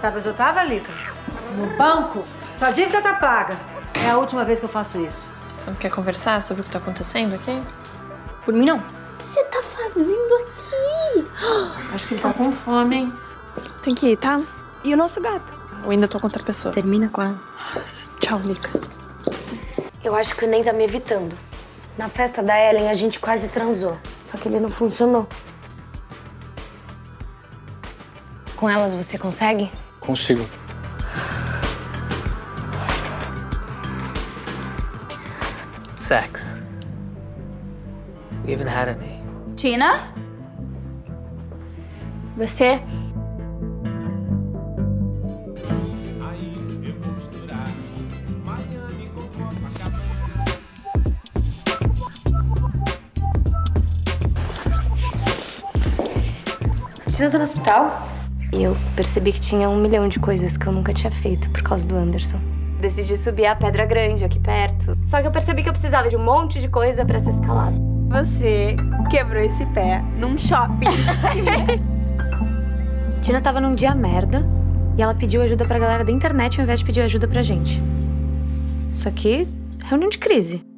Sabe onde eu tava, Lica? No banco. Sua dívida tá paga. É a última vez que eu faço isso. Você não quer conversar sobre o que tá acontecendo aqui? Por mim, não. O que você tá fazendo aqui? Acho que ele tá com fome, hein? Tem que ir, tá? E o nosso gato? Eu ainda tô com outra pessoa. Termina com ela. Tchau, Lica. Eu acho que o Ney tá me evitando. Na festa da Ellen, a gente quase transou. Só que ele não funcionou. Com elas você consegue? Consigo. Sex. We haven't had any. Tina? Você? Tina tá no hospital? E eu percebi que tinha um milhão de coisas que eu nunca tinha feito por causa do Anderson. Decidi subir a Pedra Grande aqui perto. Só que eu percebi que eu precisava de um monte de coisa pra ser escalado. Você quebrou esse pé num shopping. Tina tava num dia merda e ela pediu ajuda pra galera da internet ao invés de pedir ajuda pra gente. Isso aqui, reunião de crise.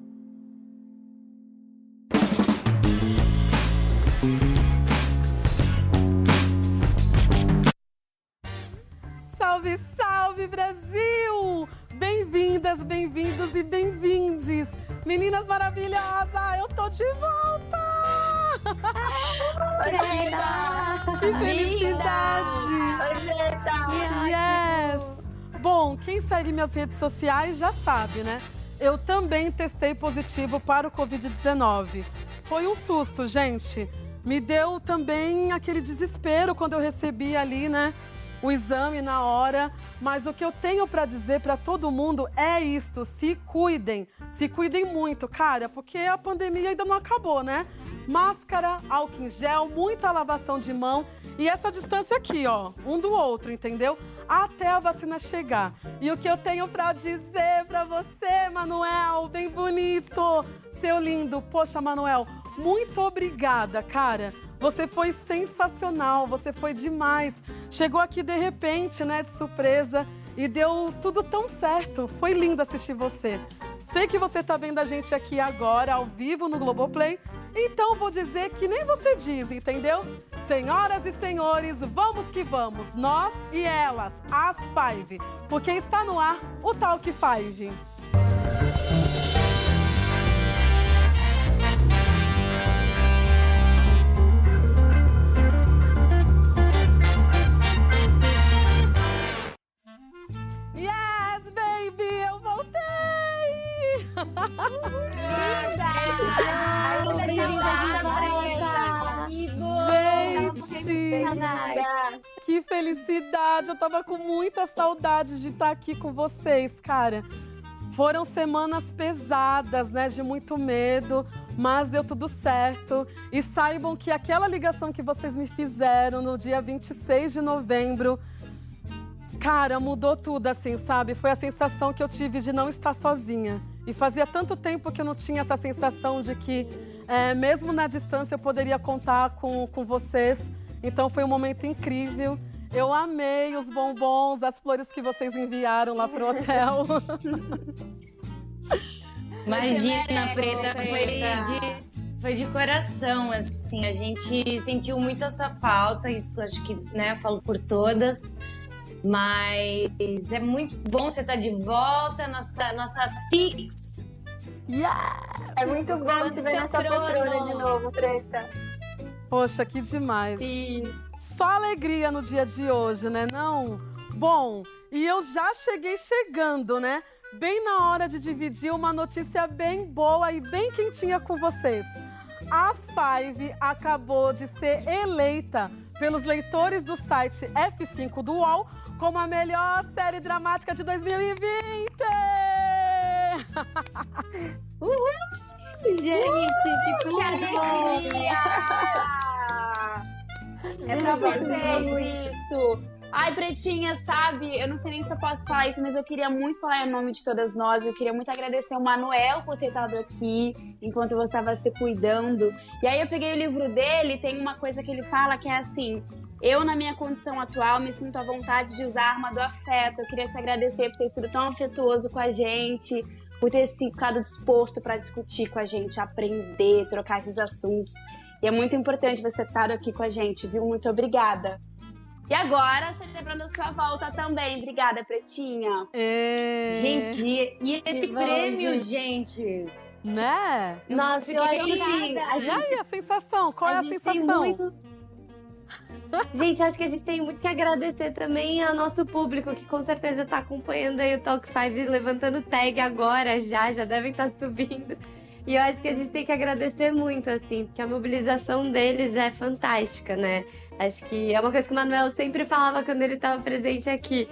Minhas redes sociais já sabe, né? Eu também testei positivo para o Covid-19. Foi um susto, gente. Me deu também aquele desespero quando eu recebi ali, né? o exame na hora, mas o que eu tenho para dizer para todo mundo é isto: se cuidem, se cuidem muito, cara, porque a pandemia ainda não acabou, né? Máscara, álcool em gel, muita lavação de mão e essa distância aqui, ó, um do outro, entendeu? Até a vacina chegar. E o que eu tenho para dizer para você, Manuel, bem bonito, seu lindo, poxa, Manuel, muito obrigada, cara. Você foi sensacional, você foi demais. Chegou aqui de repente, né, de surpresa, e deu tudo tão certo. Foi lindo assistir você. Sei que você está vendo a gente aqui agora, ao vivo no Globoplay, então vou dizer que nem você diz, entendeu? Senhoras e senhores, vamos que vamos, nós e elas, as Five, porque está no ar o Talk Five. Felicidade! Eu tava com muita saudade de estar aqui com vocês, cara. Foram semanas pesadas, né, de muito medo, mas deu tudo certo. E saibam que aquela ligação que vocês me fizeram no dia 26 de novembro, cara, mudou tudo, assim, sabe? Foi a sensação que eu tive de não estar sozinha. E fazia tanto tempo que eu não tinha essa sensação de que, é, mesmo na distância, eu poderia contar com, com vocês. Então foi um momento incrível. Eu amei os bombons, as flores que vocês enviaram lá pro hotel. Imagina, Preta, foi de, foi de coração, assim, a gente sentiu muito a sua falta, isso eu acho que, né, eu falo por todas, mas é muito bom você estar de volta, nossa, nossa Six. Yeah! É muito bom te ver nessa poltrona de novo, Preta. Poxa, que demais. Sim. Só alegria no dia de hoje, né? Não? Bom, e eu já cheguei chegando, né? Bem na hora de dividir uma notícia bem boa e bem quentinha com vocês. As Five acabou de ser eleita pelos leitores do site F5 do UOL como a melhor série dramática de 2020! Uhul! Gente, que tudo É pra vocês isso. Ai, Pretinha, sabe? Eu não sei nem se eu posso falar isso, mas eu queria muito falar em nome de todas nós. Eu queria muito agradecer o Manuel por ter estado aqui enquanto você estava se cuidando. E aí eu peguei o livro dele, tem uma coisa que ele fala que é assim: Eu, na minha condição atual, me sinto à vontade de usar a arma do afeto. Eu queria te agradecer por ter sido tão afetuoso com a gente, por ter ficado disposto para discutir com a gente, aprender, trocar esses assuntos. E é muito importante você estar aqui com a gente, viu? Muito obrigada. E agora, celebrando a sua volta também. Obrigada, Pretinha. É... Gente, e esse Que prêmio, bom, gente? Né? Nossa, eu que sim. E A gente, aí, a sensação? Qual é a gente tem sensação? muito- Gente, acho que a gente tem muito que agradecer também ao nosso público, que com certeza tá acompanhando aí o Talk 5, levantando tag agora já, já devem estar subindo. E eu acho que a gente tem que agradecer muito, assim, porque a mobilização deles é fantástica, né? Acho que é uma coisa que o Manuel sempre falava quando ele estava presente aqui.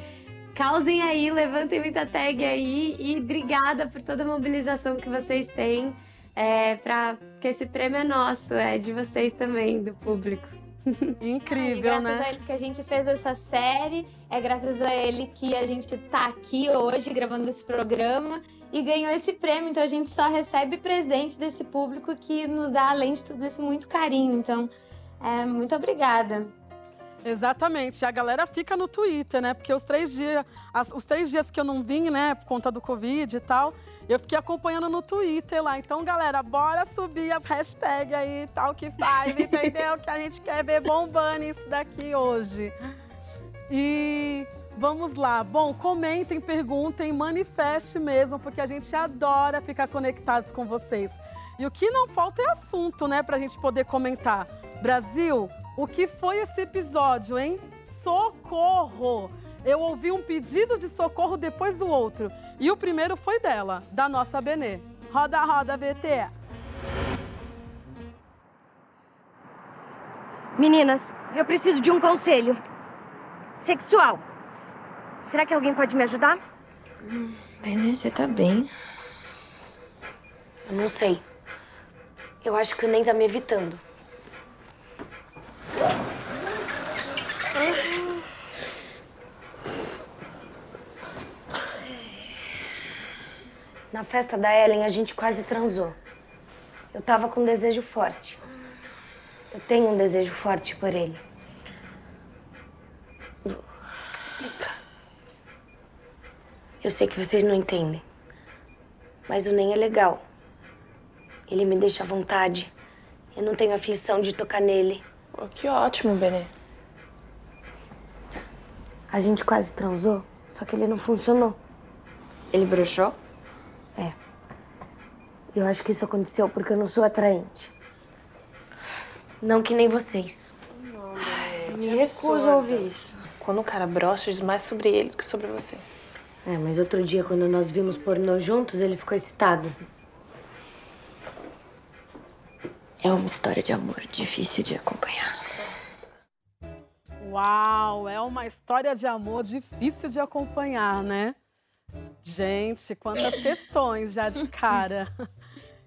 Causem aí, levantem muita tag aí e obrigada por toda a mobilização que vocês têm. É, pra, que esse prêmio é nosso, é de vocês também, do público. Incrível, graças né? a eles que a gente fez essa série, é graças a ele que a gente tá aqui hoje gravando esse programa e ganhou esse prêmio. Então a gente só recebe presente desse público que nos dá, além de tudo isso, muito carinho. Então, é, muito obrigada. Exatamente. A galera fica no Twitter, né? Porque os três dias, as- os três dias que eu não vim, né, por conta do Covid e tal, eu fiquei acompanhando no Twitter lá. Então, galera, bora subir as hashtags aí, tal que faz, entendeu? Que a gente quer ver bombando isso daqui hoje. E vamos lá. Bom, comentem, perguntem, manifeste mesmo, porque a gente adora ficar conectados com vocês. E o que não falta é assunto, né, pra gente poder comentar. Brasil, o que foi esse episódio, hein? Socorro! Eu ouvi um pedido de socorro depois do outro. E o primeiro foi dela, da nossa Benê. Roda, roda, BT. Meninas, eu preciso de um conselho. Sexual. Será que alguém pode me ajudar? Benê, você tá bem? Eu não sei. Eu acho que o Nen tá me evitando. Na festa da Ellen, a gente quase transou. Eu tava com um desejo forte. Eu tenho um desejo forte por ele. Eu sei que vocês não entendem. Mas o Nen é legal. Ele me deixa à vontade. Eu não tenho aflição de tocar nele. Oh, que ótimo, Benê. A gente quase transou, só que ele não funcionou. Ele broxou? É. Eu acho que isso aconteceu porque eu não sou atraente. Não que nem vocês. Me recuso a ouvir isso. Quando o cara brocha, diz mais sobre ele do que sobre você. É, mas outro dia, quando nós vimos pornô juntos, ele ficou excitado. É uma história de amor difícil de acompanhar. Uau, é uma história de amor difícil de acompanhar, né? Gente, quantas questões já de cara.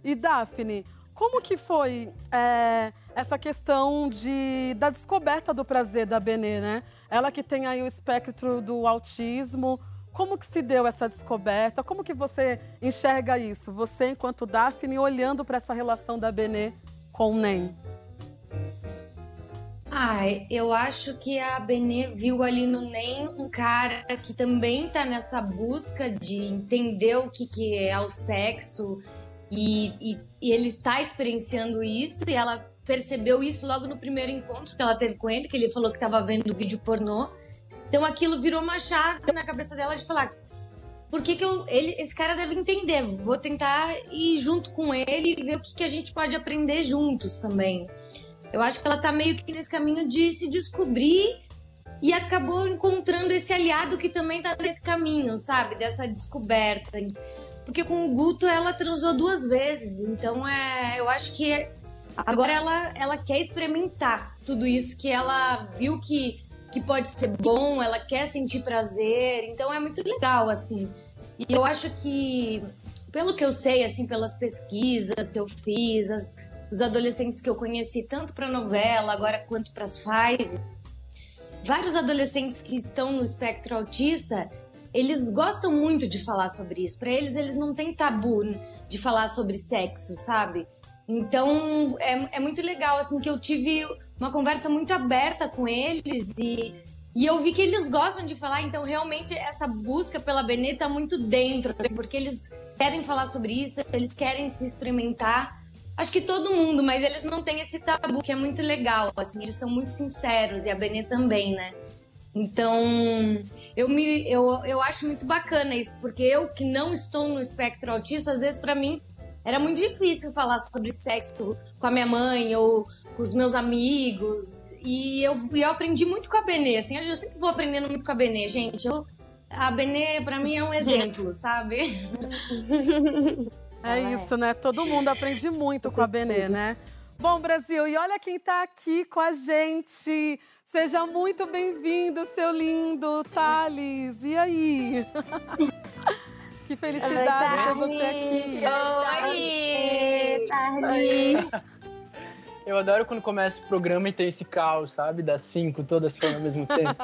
E Daphne, como que foi é, essa questão de, da descoberta do prazer da Benê, né? Ela que tem aí o espectro do autismo, como que se deu essa descoberta? Como que você enxerga isso? Você, enquanto Daphne, olhando para essa relação da Benê com o Nen. Ai, eu acho que a Benê viu ali no NEM um cara que também tá nessa busca de entender o que, que é o sexo e, e, e ele tá experienciando isso e ela percebeu isso logo no primeiro encontro que ela teve com ele, que ele falou que tava vendo vídeo pornô. Então aquilo virou uma chave na cabeça dela de falar: por que, que eu, ele, esse cara deve entender? Vou tentar ir junto com ele e ver o que, que a gente pode aprender juntos também. Eu acho que ela tá meio que nesse caminho de se descobrir e acabou encontrando esse aliado que também tá nesse caminho, sabe? Dessa descoberta. Porque com o Guto ela transou duas vezes, então é, eu acho que agora ela, ela quer experimentar tudo isso que ela viu que, que pode ser bom, ela quer sentir prazer, então é muito legal, assim. E eu acho que, pelo que eu sei, assim, pelas pesquisas que eu fiz, as- os adolescentes que eu conheci, tanto para novela agora quanto para as Five, vários adolescentes que estão no espectro autista, eles gostam muito de falar sobre isso. Para eles, eles não têm tabu de falar sobre sexo, sabe? Então é, é muito legal, assim, que eu tive uma conversa muito aberta com eles e, e eu vi que eles gostam de falar, então realmente essa busca pela Benê tá muito dentro, assim, porque eles querem falar sobre isso, eles querem se experimentar. Acho que todo mundo, mas eles não têm esse tabu, que é muito legal, assim, eles são muito sinceros e a Benê também, né? Então, eu me eu, eu acho muito bacana isso, porque eu que não estou no espectro autista, às vezes para mim era muito difícil falar sobre sexo com a minha mãe ou com os meus amigos. E eu, eu aprendi muito com a Benê, assim, eu sempre vou aprendendo muito com a Benê, gente. Eu, a Benê, para mim, é um exemplo, sabe? É isso, né? Todo mundo aprende muito com a Benê, né? Bom, Brasil, e olha quem está aqui com a gente. Seja muito bem-vindo, seu lindo Thales. E aí? que felicidade Oi, ter você aqui. Oi, Thales. Eu adoro quando começa o programa e tem esse caos, sabe? Das cinco todas falando ao mesmo tempo.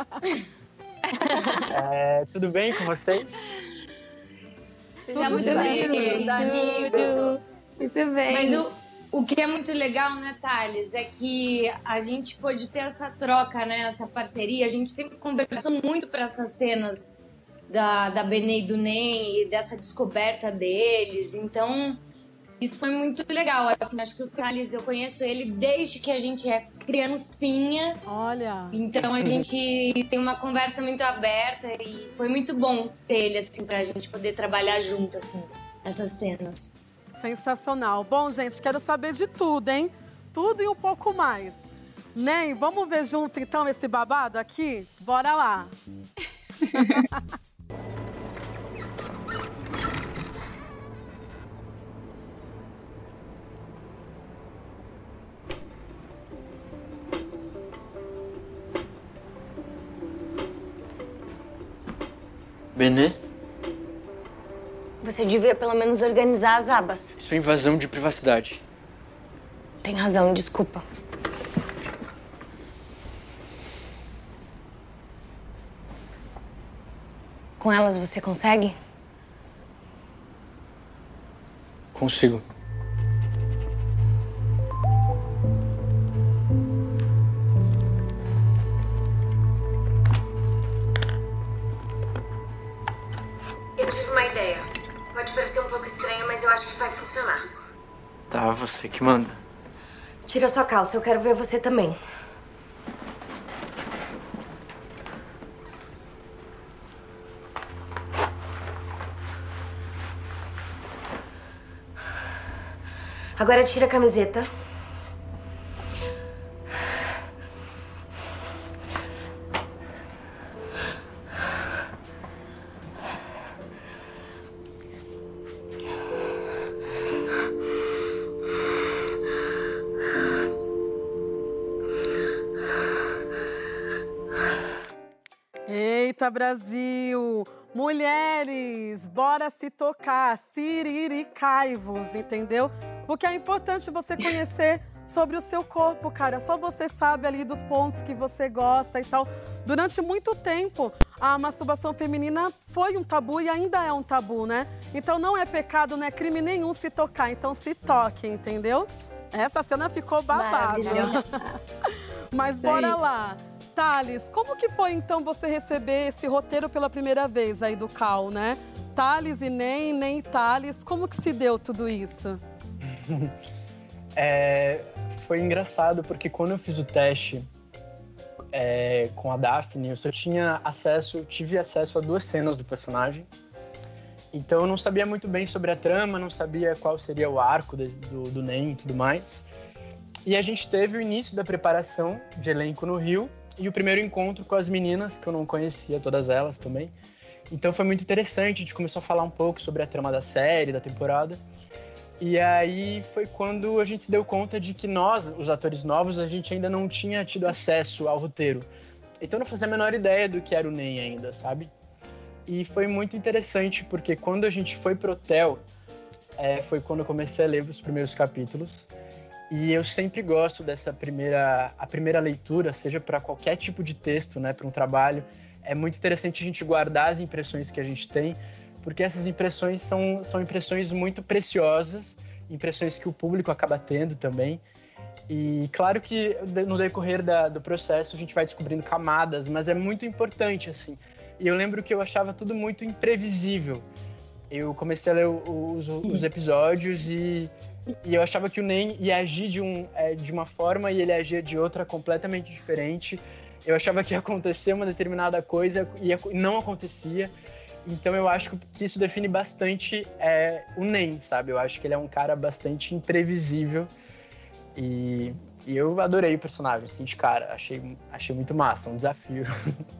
é, tudo bem com vocês? Tudo bem, Muito bem. Mas o, o que é muito legal, né, Thales, é que a gente pôde ter essa troca, né, essa parceria. A gente sempre conversou muito para essas cenas da, da Benê e do Nem e dessa descoberta deles. Então, isso foi muito legal. Assim, acho que o Thales, eu conheço ele desde que a gente é criancinha. Olha! Então a gente tem uma conversa muito aberta e foi muito bom ter ele, assim, pra gente poder trabalhar junto, assim, essas cenas. Sensacional. Bom, gente, quero saber de tudo, hein? Tudo e um pouco mais. Nem, vamos ver junto então esse babado aqui? Bora lá. Benê? Você devia pelo menos organizar as abas. Isso é invasão de privacidade. Tem razão, desculpa. Com elas você consegue? Consigo. Mas eu acho que vai funcionar. Tá, você que manda. Tira sua calça, eu quero ver você também. Agora tira a camiseta. Brasil! Mulheres, bora se tocar, siriricai-vos, entendeu? Porque é importante você conhecer sobre o seu corpo, cara. Só você sabe ali dos pontos que você gosta e tal. Durante muito tempo, a masturbação feminina foi um tabu e ainda é um tabu, né? Então não é pecado, não é crime nenhum se tocar. Então se toque, entendeu? Essa cena ficou babada. Mas bora lá. Thales, como que foi então você receber esse roteiro pela primeira vez aí do Cal, né? Thales e Nem, Nem Thales, como que se deu tudo isso? É, foi engraçado porque quando eu fiz o teste é, com a Daphne, eu só tinha acesso, tive acesso a duas cenas do personagem. Então eu não sabia muito bem sobre a trama, não sabia qual seria o arco do, do NEM e tudo mais. E a gente teve o início da preparação de elenco no Rio e o primeiro encontro com as meninas, que eu não conhecia todas elas também. Então foi muito interessante, a gente começou a falar um pouco sobre a trama da série, da temporada. E aí foi quando a gente se deu conta de que nós, os atores novos, a gente ainda não tinha tido acesso ao roteiro. Então não fazia a menor ideia do que era o NEM ainda, sabe? E foi muito interessante, porque quando a gente foi pro hotel, é, foi quando eu comecei a ler os primeiros capítulos. E eu sempre gosto dessa primeira, a primeira leitura, seja para qualquer tipo de texto, né, para um trabalho. É muito interessante a gente guardar as impressões que a gente tem, porque essas impressões são, são impressões muito preciosas impressões que o público acaba tendo também. E claro que no decorrer da, do processo a gente vai descobrindo camadas, mas é muito importante, assim. E eu lembro que eu achava tudo muito imprevisível. Eu comecei a ler os, os episódios e, e, eu achava que o Nen ia agir de, um, é, de uma forma e ele agia de outra completamente diferente. Eu achava que ia acontecer uma determinada coisa e não acontecia. Então eu acho que isso define bastante é, o Nen, sabe? Eu acho que ele é um cara bastante imprevisível. E, e eu adorei o personagem, assim, de cara. Achei, achei muito massa, um desafio.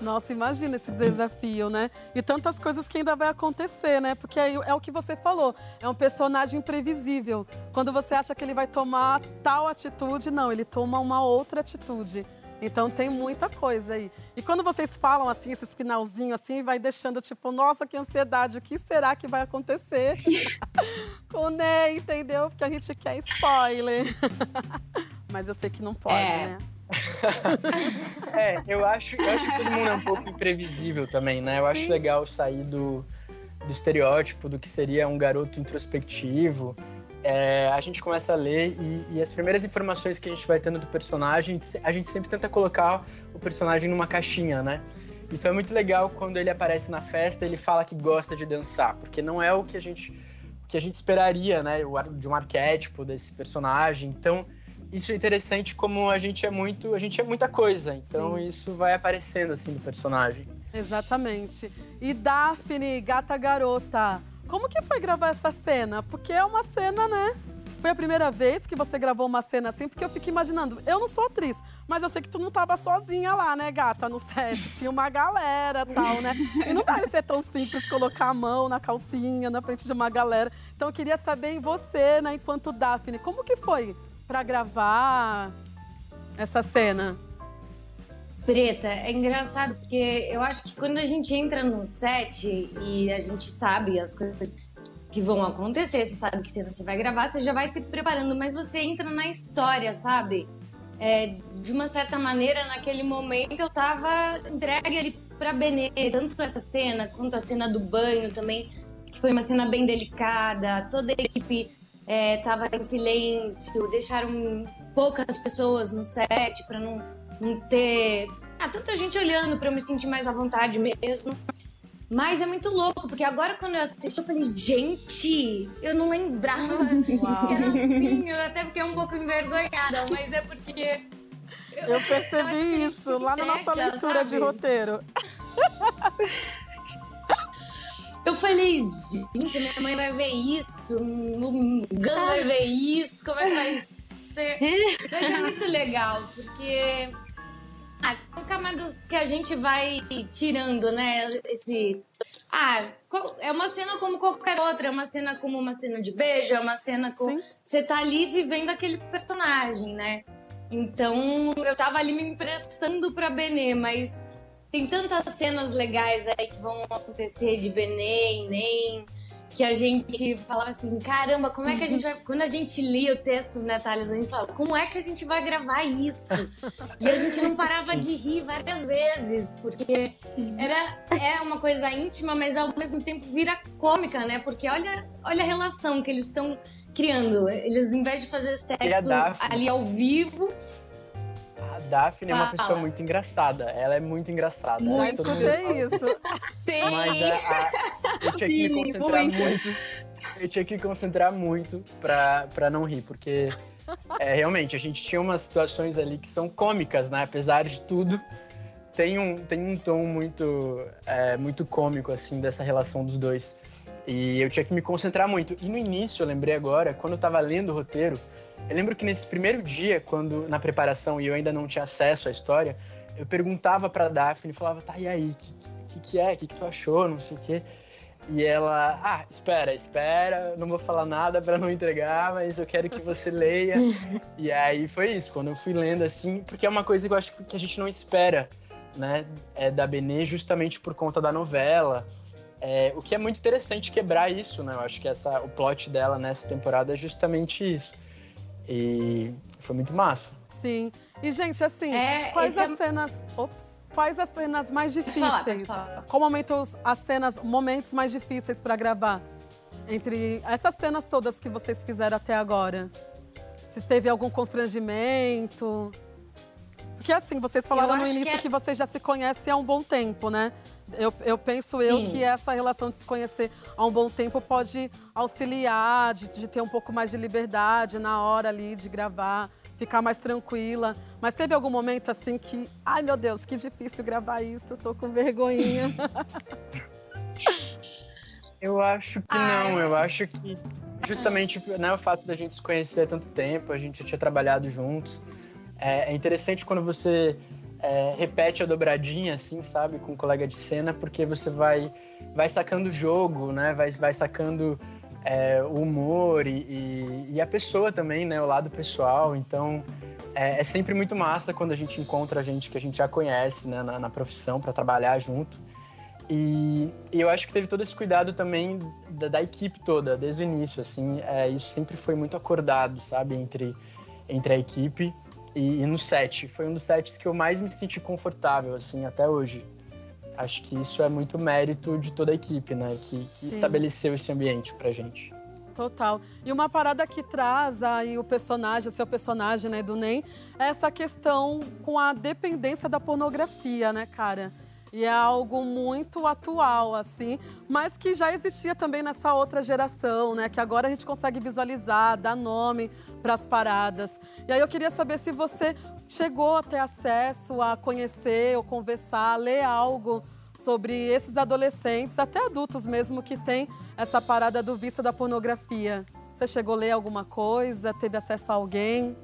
Nossa, imagina esse desafio, né? E tantas coisas que ainda vai acontecer, né? Porque é, é o que você falou, é um personagem imprevisível. Quando você acha que ele vai tomar tal atitude, não, ele toma uma outra atitude. Então tem muita coisa aí. E quando vocês falam assim, esses finalzinhos assim, vai deixando tipo, nossa, que ansiedade, o que será que vai acontecer com o Ney, entendeu? Porque a gente quer spoiler. Mas eu sei que não pode, é. né? É, eu acho, eu acho que todo mundo é um pouco imprevisível também, né? Eu Sim. acho legal sair do, do estereótipo do que seria um garoto introspectivo é, a gente começa a ler e, e, as primeiras informações que a gente vai tendo do personagem, a gente sempre tenta colocar o personagem numa caixinha, né? Então é muito legal quando ele aparece na festa, ele fala que gosta de dançar, porque não é o que a gente, que a gente esperaria, né, de um arquétipo desse personagem. Então isso é interessante como a gente é muito, a gente é muita coisa. Então Sim. isso vai aparecendo assim do personagem. Exatamente. E Daphne, gata garota, como que foi gravar essa cena? Porque é uma cena, né? Foi a primeira vez que você gravou uma cena assim, porque eu fico imaginando, eu não sou atriz, mas eu sei que tu não tava sozinha lá, né, gata, no set. Tinha uma galera tal, né? E não deve ser tão simples colocar a mão na calcinha, na frente de uma galera. Então eu queria saber em você, né, enquanto Daphne, como que foi para gravar essa cena? Preta, é engraçado porque eu acho que quando a gente entra no set e a gente sabe as coisas que vão acontecer, você sabe que cena você vai gravar, você já vai se preparando, mas você entra na história, sabe? É, de uma certa maneira, naquele momento eu tava entregue ali pra Benê, tanto essa cena quanto a cena do banho também, que foi uma cena bem delicada, toda a equipe é, tava em silêncio, deixaram poucas pessoas no set para não não ter ah, tanta gente olhando para eu me sentir mais à vontade mesmo. Mas é muito louco, porque agora quando eu assisti, eu falei, gente, eu não lembrava Uau. era assim. Eu até fiquei um pouco envergonhada, mas é porque. Eu, eu percebi isso lá na nossa leitura sabe? de roteiro. Eu falei, gente, minha mãe vai ver isso, o Gus vai ver isso, como é que vai ser? Mas é muito legal, porque ah, são camadas que a gente vai tirando, né? Esse. Ah, é uma cena como qualquer outra, é uma cena como uma cena de beijo, é uma cena com. Você tá ali vivendo aquele personagem, né? Então eu tava ali me emprestando pra Benê, mas tem tantas cenas legais aí que vão acontecer de Benê e Nem que a gente falava assim, caramba, como é que a gente vai. Quando a gente lia o texto, né, Thales, a gente falava, como é que a gente vai gravar isso? E a gente não parava de rir várias vezes, porque era é uma coisa íntima, mas ao mesmo tempo vira cômica, né? Porque olha, olha a relação que eles estão criando. Eles, em vez de fazer sexo ali ao vivo, Daphne é uma pessoa muito engraçada. Ela é muito engraçada. Muito é escutei isso. Sim. Mas a, a, eu tinha que me concentrar muito. muito. Eu tinha que me concentrar muito pra, pra não rir, porque é, realmente a gente tinha umas situações ali que são cômicas, né? Apesar de tudo, tem um, tem um tom muito, é, muito cômico, assim, dessa relação dos dois. E eu tinha que me concentrar muito. E no início, eu lembrei agora, quando eu tava lendo o roteiro, eu lembro que nesse primeiro dia, quando na preparação e eu ainda não tinha acesso à história, eu perguntava para Daphne, falava, tá, e aí, o que, que, que, é? O que, que tu achou? Não sei o quê. E ela, ah, espera, espera, não vou falar nada para não entregar, mas eu quero que você leia. e aí foi isso, quando eu fui lendo assim, porque é uma coisa que eu acho que a gente não espera, né, é da Benê justamente por conta da novela. É, o que é muito interessante quebrar isso, né? Eu acho que essa, o plot dela nessa temporada é justamente isso e foi muito massa. Sim. E, gente, assim, é, quais as é... cenas. Ops. Quais as cenas mais difíceis? Falar, falar. Qual momentos, as cenas, momentos mais difíceis para gravar? entre essas cenas todas que vocês fizeram até agora? Se teve algum constrangimento? Porque assim, vocês falaram no início que, é... que, vocês já se conhecem há um bom tempo, né? Eu, eu penso eu Sim. que essa relação de se conhecer há um bom tempo pode auxiliar, de, de ter um pouco mais de liberdade na hora ali de gravar, ficar mais tranquila. Mas teve algum momento assim que, ai meu Deus, que difícil gravar isso, tô com vergonhinha. Eu acho que não, eu acho que justamente né, o fato da gente se conhecer há tanto tempo, a gente já tinha trabalhado juntos. É, é interessante quando você é, repete a dobradinha, assim, sabe, com um colega de cena, porque você vai, vai sacando o jogo, né, vai, vai sacando é, o humor e, e, e, a pessoa também, né, o lado pessoal. Então é, é, sempre muito massa quando a gente encontra gente que a gente já conhece né, na, na profissão para trabalhar junto. E, e, eu acho que teve todo esse cuidado também da, da equipe toda, desde o início, assim, é, isso sempre foi muito acordado, sabe, entre, entre a equipe e, e, no set. Foi um dos sets que eu mais me senti confortável, assim, até hoje. Acho que isso é muito mérito de toda a equipe, né, que, que estabeleceu esse ambiente pra gente. Total. E uma parada que traz aí o personagem, o seu personagem, né, do NEM, é essa questão com a dependência da pornografia, né, cara? E é algo muito atual, assim, mas que já existia também nessa outra geração, né? Que agora a gente consegue visualizar, dar nome para as paradas. E aí eu queria saber se você chegou a ter acesso a conhecer ou conversar, ler algo sobre esses adolescentes, até adultos mesmo, que têm essa parada do vício da pornografia. Você chegou a ler alguma coisa? Teve acesso a alguém?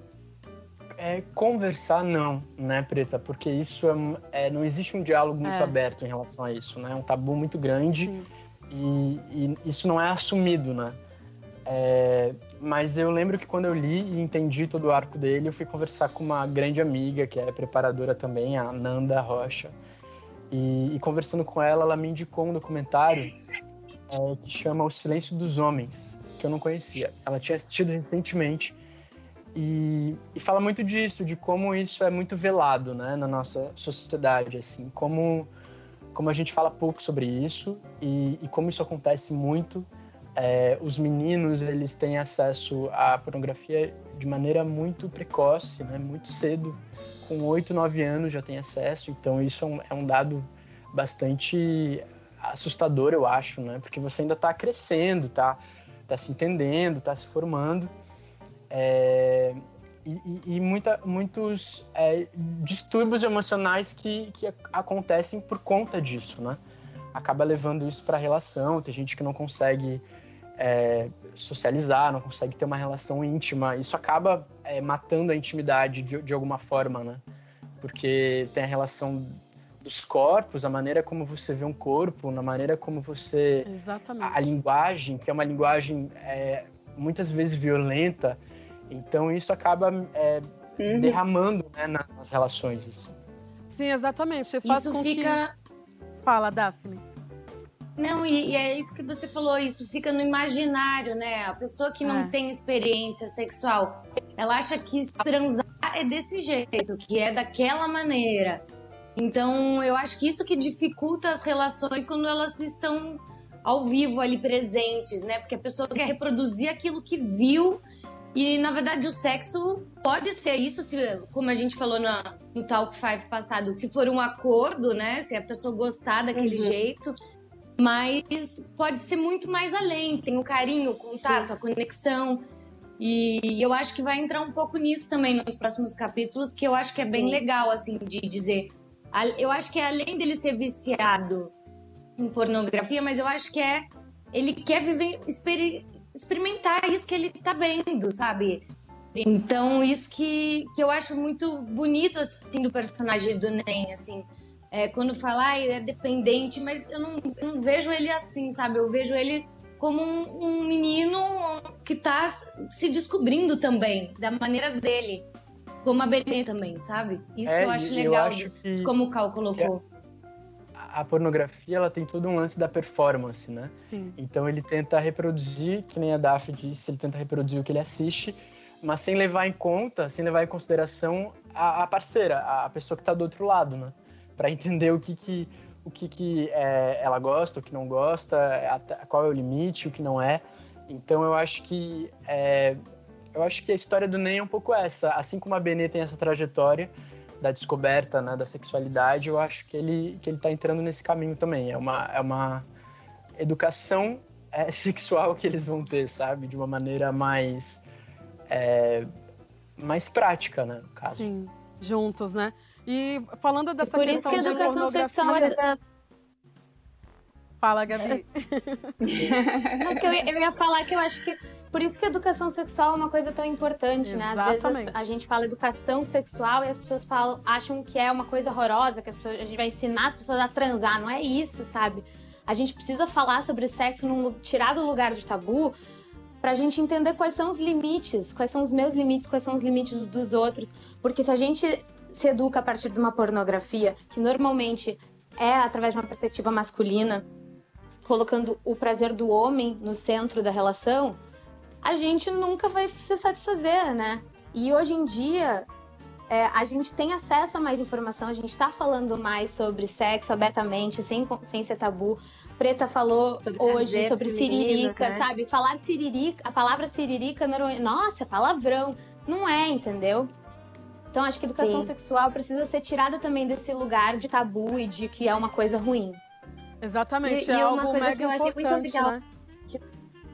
É, conversar não, né, Preta? Porque isso é, é não existe um diálogo muito É. aberto em relação a isso, né? É um tabu muito grande e, e isso não é assumido, né? É, mas eu lembro que quando eu li e entendi todo o arco dele, eu fui conversar com uma grande amiga que é preparadora também, a Nanda Rocha. E, e conversando com ela, ela me indicou um documentário é, que chama O Silêncio dos Homens, que eu não conhecia. Ela tinha assistido recentemente e, e fala muito disso, de como isso é muito velado, né, na nossa sociedade, assim, como como a gente fala pouco sobre isso e, e como isso acontece muito. É, os meninos eles têm acesso à pornografia de maneira muito precoce, né, muito cedo, com 8, 9 anos já tem acesso. Então isso é um, é um dado bastante assustador, eu acho, né, porque você ainda está crescendo, tá, tá se entendendo, tá se formando. É, e, e- muita, muitos é, distúrbios emocionais que, que ac- acontecem por conta disso, né? Acaba levando isso para a relação. Tem gente que não consegue é, socializar, não consegue ter uma relação íntima. Isso acaba é, matando a intimidade de, de alguma forma, né? Porque tem a relação dos corpos, a maneira como você vê um corpo, na maneira como você Exatamente. a linguagem, que é uma linguagem é, muitas vezes violenta, então isso acaba é, derramando né, na- nas relações. Assim. Sim, exatamente. Faz Isso com fica- que... Fala, Daphne. Não, e, e é isso que você falou, isso fica no imaginário, né? A pessoa que não É. tem experiência sexual, ela acha que transar é desse jeito, que é daquela maneira. Então, eu acho que isso que dificulta as relações quando elas estão ao vivo ali presentes, né? Porque a pessoa quer reproduzir aquilo que viu e, na verdade, o sexo pode ser isso, se, como a gente falou na- no Talk 5 passado, se for um acordo, né? Se a pessoa gostar daquele Uhum. jeito. Mas pode ser muito mais além. Tem o carinho, o contato, a conexão. E eu acho que vai entrar um pouco nisso também nos próximos capítulos, que eu acho que é bem Sim. legal, assim, de dizer. Eu acho que é além dele ser viciado em pornografia, mas eu acho que é. Ele quer viver, experimentar isso que ele tá vendo, sabe? Então, isso que, que eu acho muito bonito, assim, do personagem do Nen, assim. É, quando fala, ah, ele é dependente, mas eu não, eu não vejo ele assim, sabe? Eu vejo ele como um, um menino que tá se descobrindo também, da maneira dele. Como a Benê também, sabe? Isso É, que eu acho e eu legal, acho que- como o Cal colocou. A a pornografia ela tem todo um lance da performance, né? Sim. Então ele tenta reproduzir, que nem a Daphne disse, ele tenta reproduzir o que ele assiste, mas sem levar em conta, sem levar em consideração a, a parceira, a, pessoa que está do outro lado, né? Para entender o que que o que, que é, ela gosta, o que não gosta, qual é o limite, o que não é. Então eu acho que é, eu acho que a história do Ney é um pouco essa. Assim como a Benê tem essa trajetória da descoberta né, da sexualidade, eu acho que ele que ele está entrando nesse caminho também. É uma é uma educação é, sexual que eles vão ter, sabe, de uma maneira mais é, mais prática, né, no caso. Sim, juntos, né? E falando dessa Por isso questão que a de educação sexual pornografia... é Fala, Gabi. Não, que eu, ia, eu ia falar que eu acho que. Por isso que a educação sexual é uma coisa tão importante, né? Às vezes Exatamente. a gente fala educação sexual e as pessoas falam, acham que é uma coisa horrorosa, que as pessoas- a gente vai ensinar as pessoas a transar. Não é isso, sabe? A gente precisa falar sobre sexo, num, tirar do lugar de tabu, pra gente entender quais são os limites, quais são os meus limites, quais são os limites dos outros. Porque se a gente se educa a partir de uma pornografia, que normalmente é através de uma perspectiva masculina, colocando o prazer do homem no centro da relação, a gente nunca vai se satisfazer, né? E hoje em dia, é, a gente tem acesso a mais informação, a gente está falando mais sobre sexo abertamente, sem, sem ser tabu. Preta falou hoje prazer sobre siririca, né? sabe? Falar siririca, a palavra siririca, nossa, é palavrão. Não é, entendeu? Então acho que a educação Sim. sexual precisa ser tirada também desse lugar de tabu e de que é uma coisa ruim. Exatamente, E- é e uma algo coisa mega que eu achei muito importante, legal- né?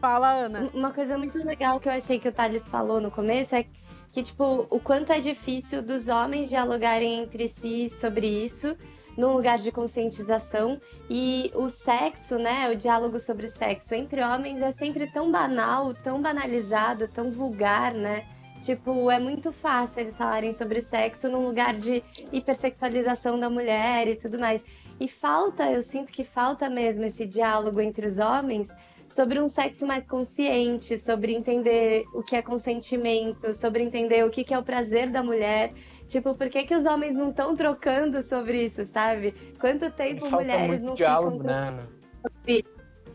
Fala, Ana. Uma coisa muito legal que eu achei que o Thales falou no começo é que, tipo, o quanto é difícil dos homens dialogarem entre si sobre isso num lugar de conscientização e o sexo, né, o diálogo sobre sexo entre homens é sempre tão banal, tão banalizado, tão vulgar, né? Tipo, é muito fácil eles falarem sobre sexo num lugar de hipersexualização da mulher e tudo mais. E falta, eu sinto que falta mesmo esse diálogo entre os homens sobre um sexo mais consciente, sobre entender o que é consentimento, sobre entender o que que é o prazer da mulher. Tipo, por que, que os homens não estão trocando sobre isso, sabe? Quanto tempo Falta mulheres muito não diálogo, né, sobre...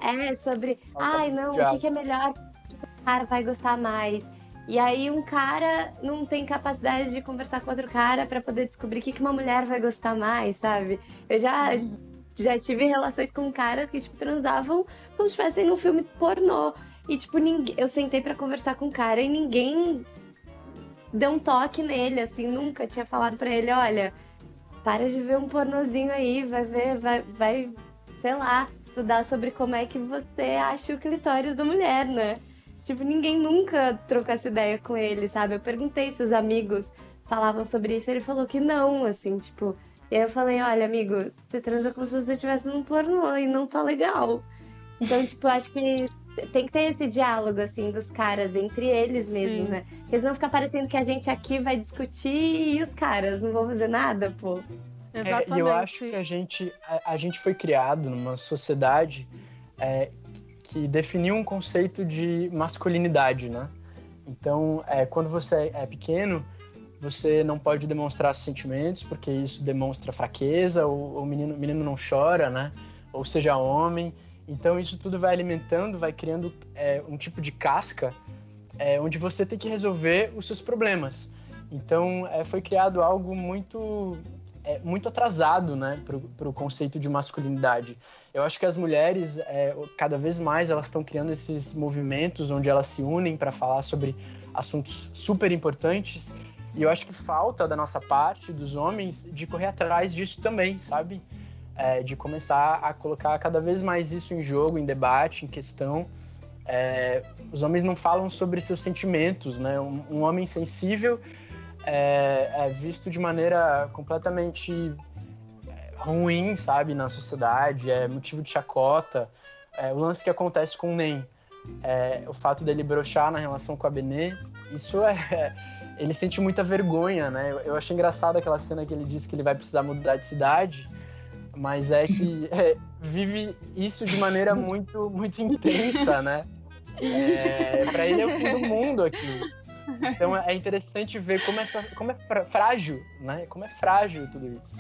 É, sobre... Ai, muito não, o que, diálogo. que é melhor, o que o cara vai gostar mais. E aí um cara não tem capacidade de conversar com outro cara pra poder descobrir o que, que uma mulher vai gostar mais, sabe? Eu já, já tive relações com caras que, tipo, transavam como se estivessem num filme pornô. E, tipo, ninguém... eu sentei pra conversar com o cara e ninguém deu um toque nele, assim, nunca tinha falado pra ele, olha, para de ver um pornozinho aí, vai ver, vai, vai, sei lá, estudar sobre como é que você acha o clitóris da mulher, né? Tipo, ninguém nunca trocou essa ideia com ele, sabe? Eu perguntei se os amigos falavam sobre isso, ele falou que não, assim, tipo. E aí eu falei, olha, amigo, você transa como se você estivesse num pornô e não tá legal. Então, tipo, acho que tem que ter esse diálogo, assim, dos caras, entre eles mesmo, Sim. né? Porque senão fica parecendo que a gente aqui vai discutir e os caras não vão fazer nada, pô. É, e eu acho que a gente, a, a gente foi criado numa sociedade é, que definiu um conceito de masculinidade, né? Então, é, quando você é pequeno, você não pode demonstrar sentimentos, porque isso demonstra fraqueza, ou o menino, o menino não chora, né? Ou seja homem. Então, isso tudo vai alimentando, vai criando é, um tipo de casca é, onde você tem que resolver os seus problemas. Então, é, foi criado algo muito é, muito atrasado, né, para o conceito de masculinidade. Eu acho que as mulheres, é, cada vez mais, elas estão criando esses movimentos onde elas se unem para falar sobre assuntos super importantes. E eu acho que falta da nossa parte, dos homens, de correr atrás disso também, sabe? É, de começar a colocar cada vez mais isso em jogo, em debate, em questão. É, os homens não falam sobre seus sentimentos, né? Um, um homem sensível é, é visto de maneira completamente é, ruim, sabe, na sociedade, é motivo de chacota. É, o lance que acontece com o Nem, é, o fato dele brochar na relação com a Benê, isso é. Ele sente muita vergonha, né? Eu, eu achei engraçado aquela cena que ele disse que ele vai precisar mudar de cidade, mas é que é, vive isso de maneira muito, muito intensa, né? É, para ele é o fim do mundo aqui. Então é interessante ver como, essa, como é frágil, né? Como é frágil tudo isso.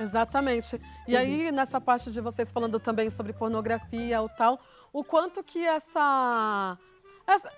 Exatamente. E aí, nessa parte de vocês falando também sobre pornografia ou tal, o quanto que essa, essa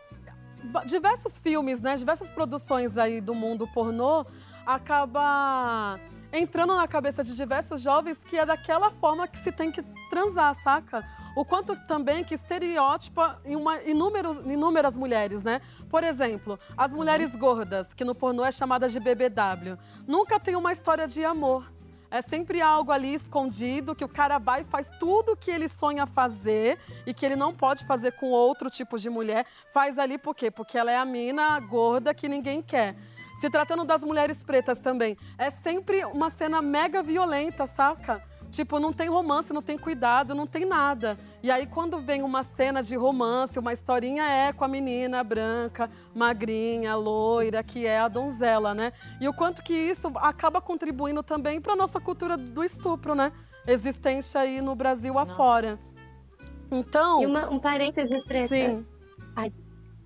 diversos filmes, né, diversas produções aí do mundo pornô acaba entrando na cabeça de diversos jovens que é daquela forma que se tem que transar, saca? O quanto também que estereótipa em uma, inúmeros, inúmeras mulheres, né? Por exemplo, as mulheres gordas, que no pornô é chamada de BBW, nunca tem uma história de amor. É sempre algo ali escondido que o cara vai e faz tudo que ele sonha fazer e que ele não pode fazer com outro tipo de mulher. Faz ali por quê? Porque ela é a mina gorda que ninguém quer. Se tratando das mulheres pretas também, é sempre uma cena mega violenta, saca? Tipo, não tem romance, não tem cuidado, não tem nada. E aí, quando vem uma cena de romance, uma historinha é com a menina branca, magrinha, loira, que é a donzela, né? E o quanto que isso acaba contribuindo também para nossa cultura do estupro, né? Existente aí no Brasil afora. Então. E uma, um parênteses, Preta. Sim. Ai.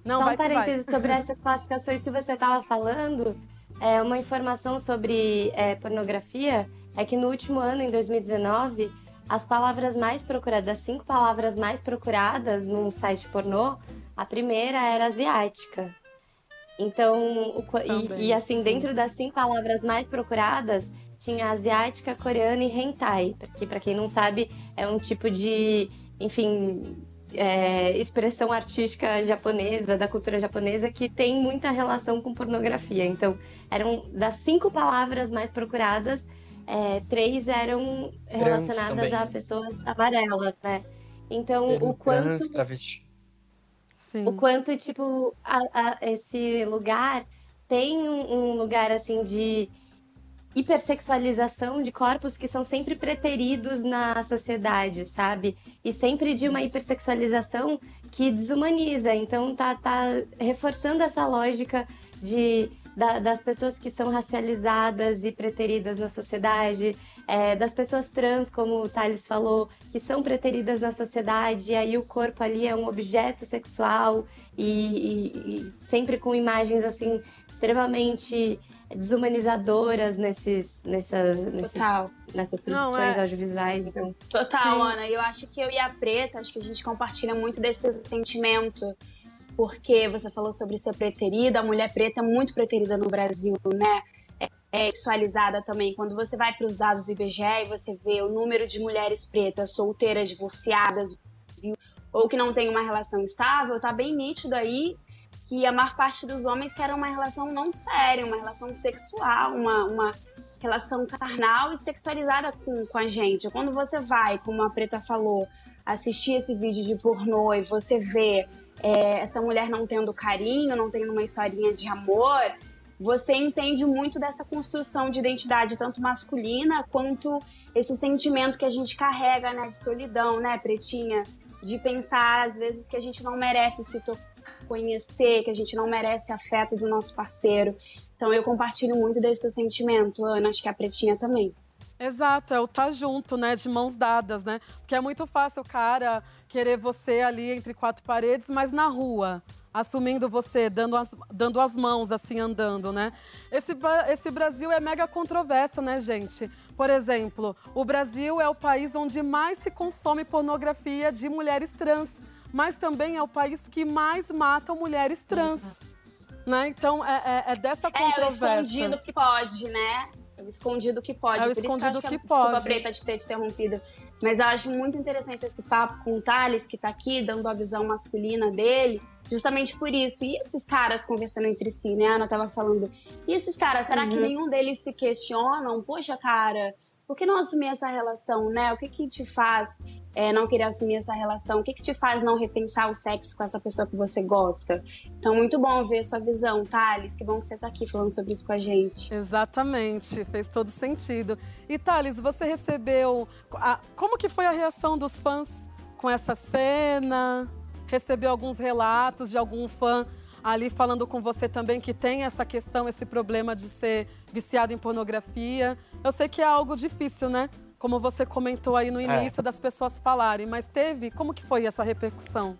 Não, Só vai um que vai. parênteses sobre essas classificações que você estava falando. É uma informação sobre é, pornografia é que no último ano, em 2019, as palavras mais procuradas, das cinco palavras mais procuradas num site pornô, a primeira era asiática. Então, o co- e- Também, e, assim, sim. dentro das cinco palavras mais procuradas, tinha asiática, coreana e hentai, que para quem não sabe é um tipo de, enfim, é, expressão artística japonesa, da cultura japonesa, que tem muita relação com pornografia. Então, eram das cinco palavras mais procuradas, é, três eram relacionadas também. a pessoas amarelas, né? Então, Termo o quanto trans, travesti. o quanto, tipo, a- a- esse lugar tem um, um lugar, assim, de hipersexualização de corpos que são sempre preteridos na sociedade, sabe? E sempre de uma hipersexualização que desumaniza. Então, tá, tá reforçando essa lógica de da- das pessoas que são racializadas e preteridas na sociedade, é, das pessoas trans, como o Thales falou, que são preteridas na sociedade, e aí o corpo ali é um objeto sexual e, e- e sempre com imagens assim extremamente desumanizadoras nesses, nessa, nesses, Total. nessas Não, produções é- audiovisuais. Então, Total, Sim. Ana. Eu acho que eu e a Preta, acho que a gente compartilha muito desse sentimento. Porque você falou sobre ser preterida, a mulher preta é muito preterida no Brasil, né? É, é sexualizada também. Quando você vai para os dados do IBGE e você vê o número de mulheres pretas solteiras, divorciadas, ou que não tem uma relação estável, tá bem nítido aí que a maior parte dos homens querem uma relação não séria, uma relação sexual, uma, uma relação carnal e sexualizada com, com a gente. Quando você vai, como a Preta falou, assistir esse vídeo de pornô e você vê é, essa mulher não tendo carinho, não tendo uma historinha de amor, você entende muito dessa construção de identidade, tanto masculina quanto esse sentimento que a gente carrega, né, de solidão, né, Pretinha? De pensar, às vezes, que a gente não merece se conhecer, que a gente não merece afeto do nosso parceiro. Então, eu compartilho muito desse sentimento, Ana, acho que a Pretinha também. Exato, é o tá junto, né? De mãos dadas, né? Porque é muito fácil o cara querer você ali entre quatro paredes, mas na rua, assumindo você, dando as, dando as mãos, assim, andando, né? Esse, esse Brasil é mega controverso, né, gente? Por exemplo, o Brasil é o país onde mais se consome pornografia de mulheres trans, mas também é o país que mais matam mulheres trans. Né? Então, é, é- é dessa É, o controvérsia. escondido que pode, né? O escondido que pode. É o Por isso que eu escondido acho que, que é- Desculpa, pode. Preta, de ter te interrompido. Mas eu acho muito interessante esse papo com o Thales, que tá aqui, dando a visão masculina dele, justamente por isso. E esses caras conversando entre si, né? A Ana tava falando. E esses caras, será que Uhum. nenhum deles se questionam? Poxa, cara, por que não assumir essa relação, né? O que que te faz é, não querer assumir essa relação? O que que te faz não repensar o sexo com essa pessoa que você gosta? Então, muito bom ver sua visão, Thales. Que bom que você tá aqui falando sobre isso com a gente. Exatamente, fez todo sentido. E Thales, você recebeu. a- como que foi a reação dos fãs com essa cena? Recebeu alguns relatos de algum fã ali falando com você também que tem essa questão, esse problema de ser viciado em pornografia. Eu sei que é algo difícil, né? Como você comentou aí no É. início das pessoas falarem, mas teve? Como que foi essa repercussão?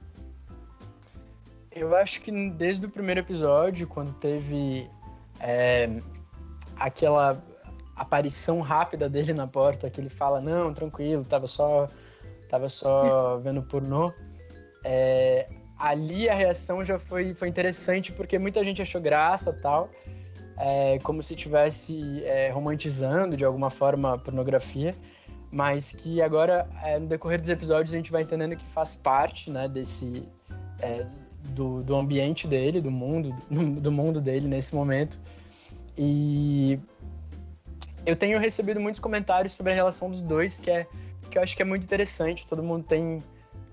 Eu acho que desde o primeiro episódio, quando teve é, aquela aparição rápida dele na porta, que ele fala, não, tranquilo, tava só, tava só vendo pornô, é, ali a reação já foi, foi interessante, porque muita gente achou graça tal, é, como se estivesse é, romantizando de alguma forma a pornografia, mas que agora, é, no decorrer dos episódios, a gente vai entendendo que faz parte, né, desse... É, do, do ambiente dele, do mundo, do mundo dele nesse momento. E eu tenho recebido muitos comentários sobre a relação dos dois, que é que eu acho que é muito interessante. Todo mundo tem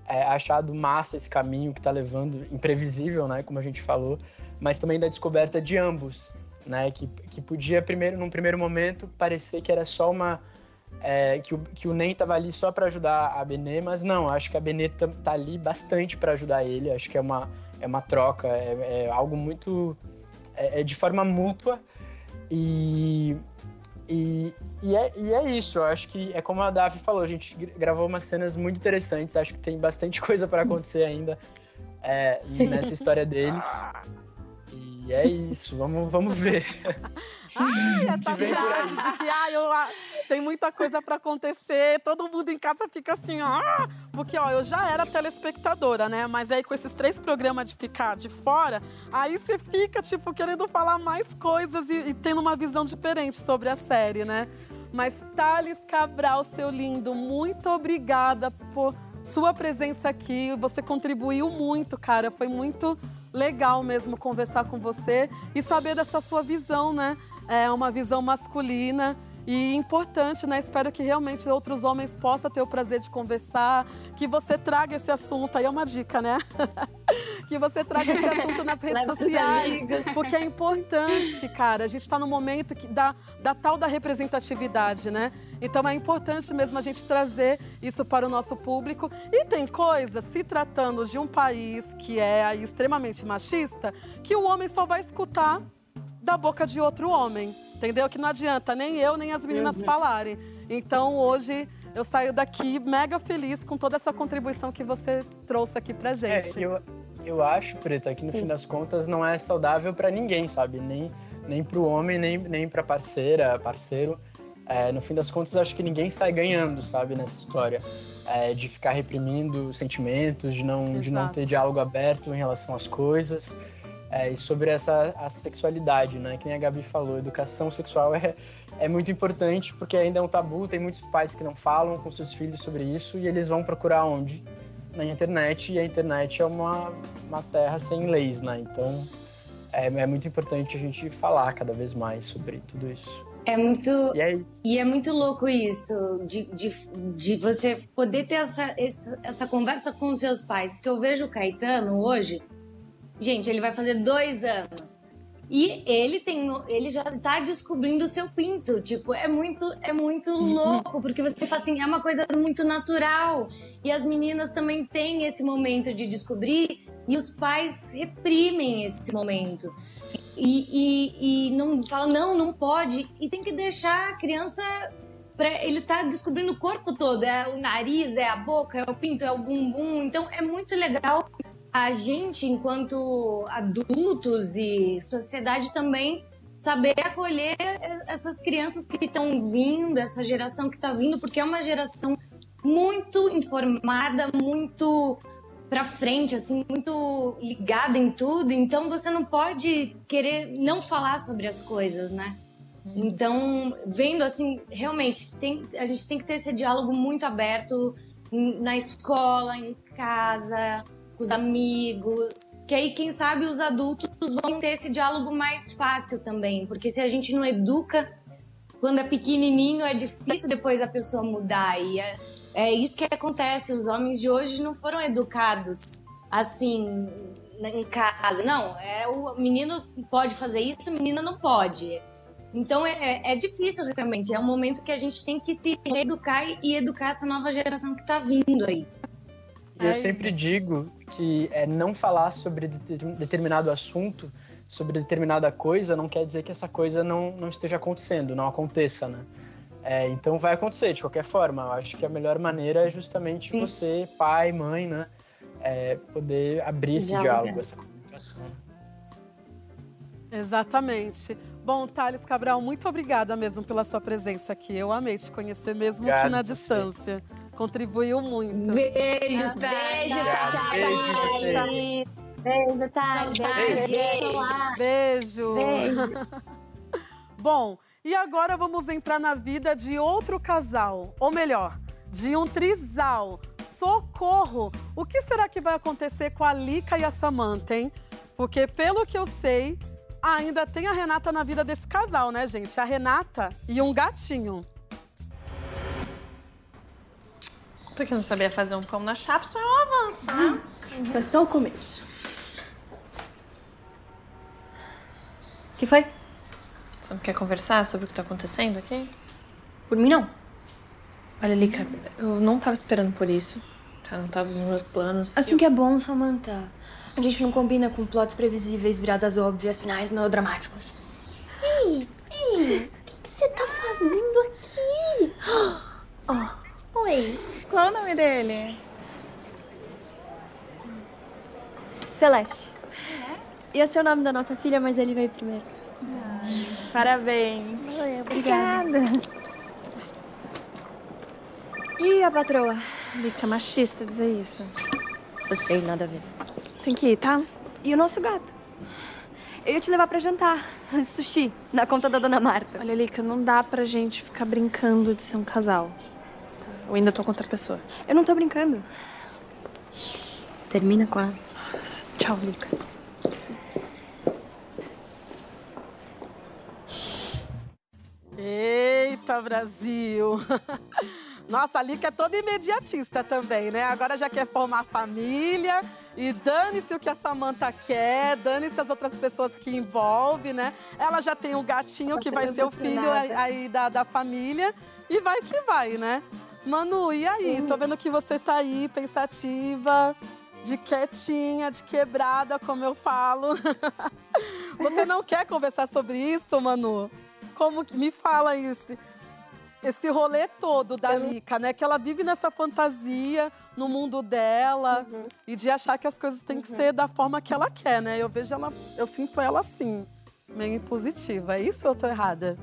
é, achado massa esse caminho que está levando, imprevisível, né, como a gente falou, mas também da descoberta de ambos, né, que, que podia primeiro, num primeiro momento, parecer que era só uma é, que, o, que o Nen estava ali só para ajudar a Benê, mas não, acho que a Benê tá, tá ali bastante para ajudar ele. Acho que é uma, é uma troca, é, é algo muito. É, é, de forma mútua. E, e, e, é, e é isso, eu acho que é como a Davi falou, a gente gravou umas cenas muito interessantes, acho que tem bastante coisa para acontecer ainda é, nessa história deles. E é isso, vamos, vamos ver. Ai, essa frase de que ai, eu, ah, tem muita coisa para acontecer, todo mundo em casa fica assim, ó. Ah", porque, ó, eu já era telespectadora, né? Mas aí com esses três programas de ficar de fora, aí você fica, tipo, querendo falar mais coisas e, e tendo uma visão diferente sobre a série, né? Mas Thales Cabral, seu lindo, muito obrigada por sua presença aqui. Você contribuiu muito, cara. Foi muito legal mesmo conversar com você e saber dessa sua visão, né? É uma visão masculina e importante, né? Espero que realmente outros homens possam ter o prazer de conversar, que você traga esse assunto, aí é uma dica, né? que você traga esse assunto nas redes sociais, porque é importante, cara. A gente está no momento que da, da tal da representatividade, né? Então é importante mesmo a gente trazer isso para o nosso público. E tem coisas, se tratando de um país que é aí, extremamente machista, que o homem só vai escutar da boca de outro homem. Entendeu? Que não adianta nem eu, nem as meninas uhum. falarem. Então hoje eu saio daqui mega feliz com toda essa contribuição que você trouxe aqui pra gente. É, eu, eu acho, Preta, que no Sim. fim das contas não é saudável para ninguém, sabe? Nem, nem pro homem, nem, nem pra parceira, parceiro. É, no fim das contas, acho que ninguém sai ganhando, sabe, nessa história. É, de ficar reprimindo sentimentos, de não, de não ter diálogo aberto em relação às coisas. É, e sobre essa a sexualidade, né? Que nem a Gabi falou, educação sexual é, é muito importante porque ainda é um tabu, tem muitos pais que não falam com seus filhos sobre isso e eles vão procurar onde? Na internet, e a internet é uma, uma terra sem leis, né? Então é, é muito importante a gente falar cada vez mais sobre tudo isso. É muito. E é, e é, muito louco isso, de, de, de você poder ter essa, essa conversa com os seus pais. Porque eu vejo o Caetano hoje, Gente, ele vai fazer dois anos. E ele tem, ele já tá descobrindo o seu pinto. Tipo, é muito, é muito louco, porque você fala assim, é uma coisa muito natural. E as meninas também têm esse momento de descobrir, e os pais reprimem esse momento. E, e, e não falam, não, não pode. E tem que deixar a criança. Pra, ele tá descobrindo o corpo todo. É o nariz, é a boca, é o pinto, é o bumbum. Então é muito legal a gente, enquanto adultos e sociedade também, saber acolher essas crianças que estão vindo, essa geração que está vindo, porque é uma geração muito informada, muito para frente, assim, muito ligada em tudo. Então você não pode querer não falar sobre as coisas, né? Então, vendo assim, realmente, tem, a gente tem que ter esse diálogo muito aberto na escola, em casa, os amigos, que aí quem sabe os adultos vão ter esse diálogo mais fácil também, porque se a gente não educa quando é pequenininho é difícil depois a pessoa mudar e é, é isso que acontece. Os homens de hoje não foram educados assim em casa. Não, é o menino pode fazer isso, menina não pode. Então é, é, é, difícil realmente. É um momento que a gente tem que se educar e educar essa nova geração que está vindo aí. Eu é sempre digo que é, não falar sobre determinado assunto, sobre determinada coisa, não quer dizer que essa coisa não, não esteja acontecendo, não aconteça, né? É, então vai acontecer de qualquer forma. Eu acho que a melhor maneira é justamente Sim. você, pai, mãe, né? É, poder abrir esse diálogo, essa comunicação. Exatamente. Bom, Thales Cabral, muito obrigada mesmo pela sua presença aqui. Eu amei te conhecer mesmo Obrigado aqui na distância. Contribuiu muito. Beijo, Thales. Beijo, Thales. Beijo, Thales. Beijo. Beijo. Beijo. Beijo. Bom, E agora vamos entrar na vida de outro casal, ou melhor, de um trisal. Socorro! O que será que vai acontecer com a Lica e a Samantha, hein? Porque pelo que eu sei, ainda tem a Renata na vida desse casal, né, gente? A Renata e um gatinho. Porque eu não sabia fazer um pão na chapa, isso é um avanço, né? Foi só o começo. O que foi? Você não quer conversar sobre o que tá acontecendo aqui? Por mim, não. Olha, Lica, eu não tava esperando por isso. Tá? Não tava nos meus planos. Assim que é bom, Samantha. A gente não combina com plots previsíveis, viradas óbvias, finais melodramáticos. Ei, ei, o que você tá fazendo aqui? Oh, oi. Qual o nome dele? Celeste. Ia ser o nome da nossa filha, mas ele veio primeiro. Parabéns. Oi, obrigada. E a patroa? Lica, machista dizer isso. Eu sei, nada a ver. Tem que ir, tá? E o nosso gato? Eu ia te levar pra jantar. Sushi, na conta da dona Marta. Olha, Lica, não dá pra gente ficar brincando de ser um casal. Eu ainda tô com outra pessoa. Eu não tô brincando. Termina com ela. Tchau, Lica. Eita, Brasil! Nossa, a Lica é toda imediatista também, né? Agora já quer formar família e dane-se o que a Samanta quer, dane-se as outras pessoas que envolve, né? Ela já tem um gatinho que vai ser o filho aí da, da família e vai que vai, né? Manu, e aí? Tô vendo que você tá aí, pensativa, de quietinha, de quebrada, como eu falo. você não quer conversar sobre isso, Manu? Como que me fala isso? Esse rolê todo da Lica, né? Que ela vive nessa fantasia no mundo dela Uhum. e de achar que as coisas têm que ser da forma que ela quer, né? Eu vejo ela, eu sinto ela assim, meio impositiva. É isso ou eu tô errada?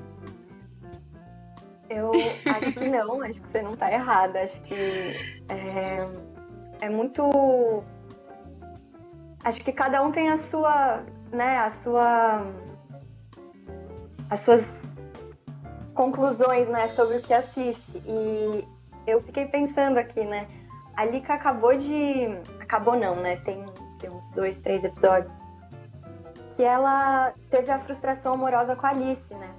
Eu acho que não, acho que você não tá errada. Acho que é, é muito. Acho que cada um tem a sua, né, a sua. as suas conclusões, né, sobre o que assiste. E eu fiquei pensando aqui, né, a Lika acabou de. Acabou não, né? Tem, tem uns dois, três episódios. Que ela teve a frustração amorosa com a Alice, né?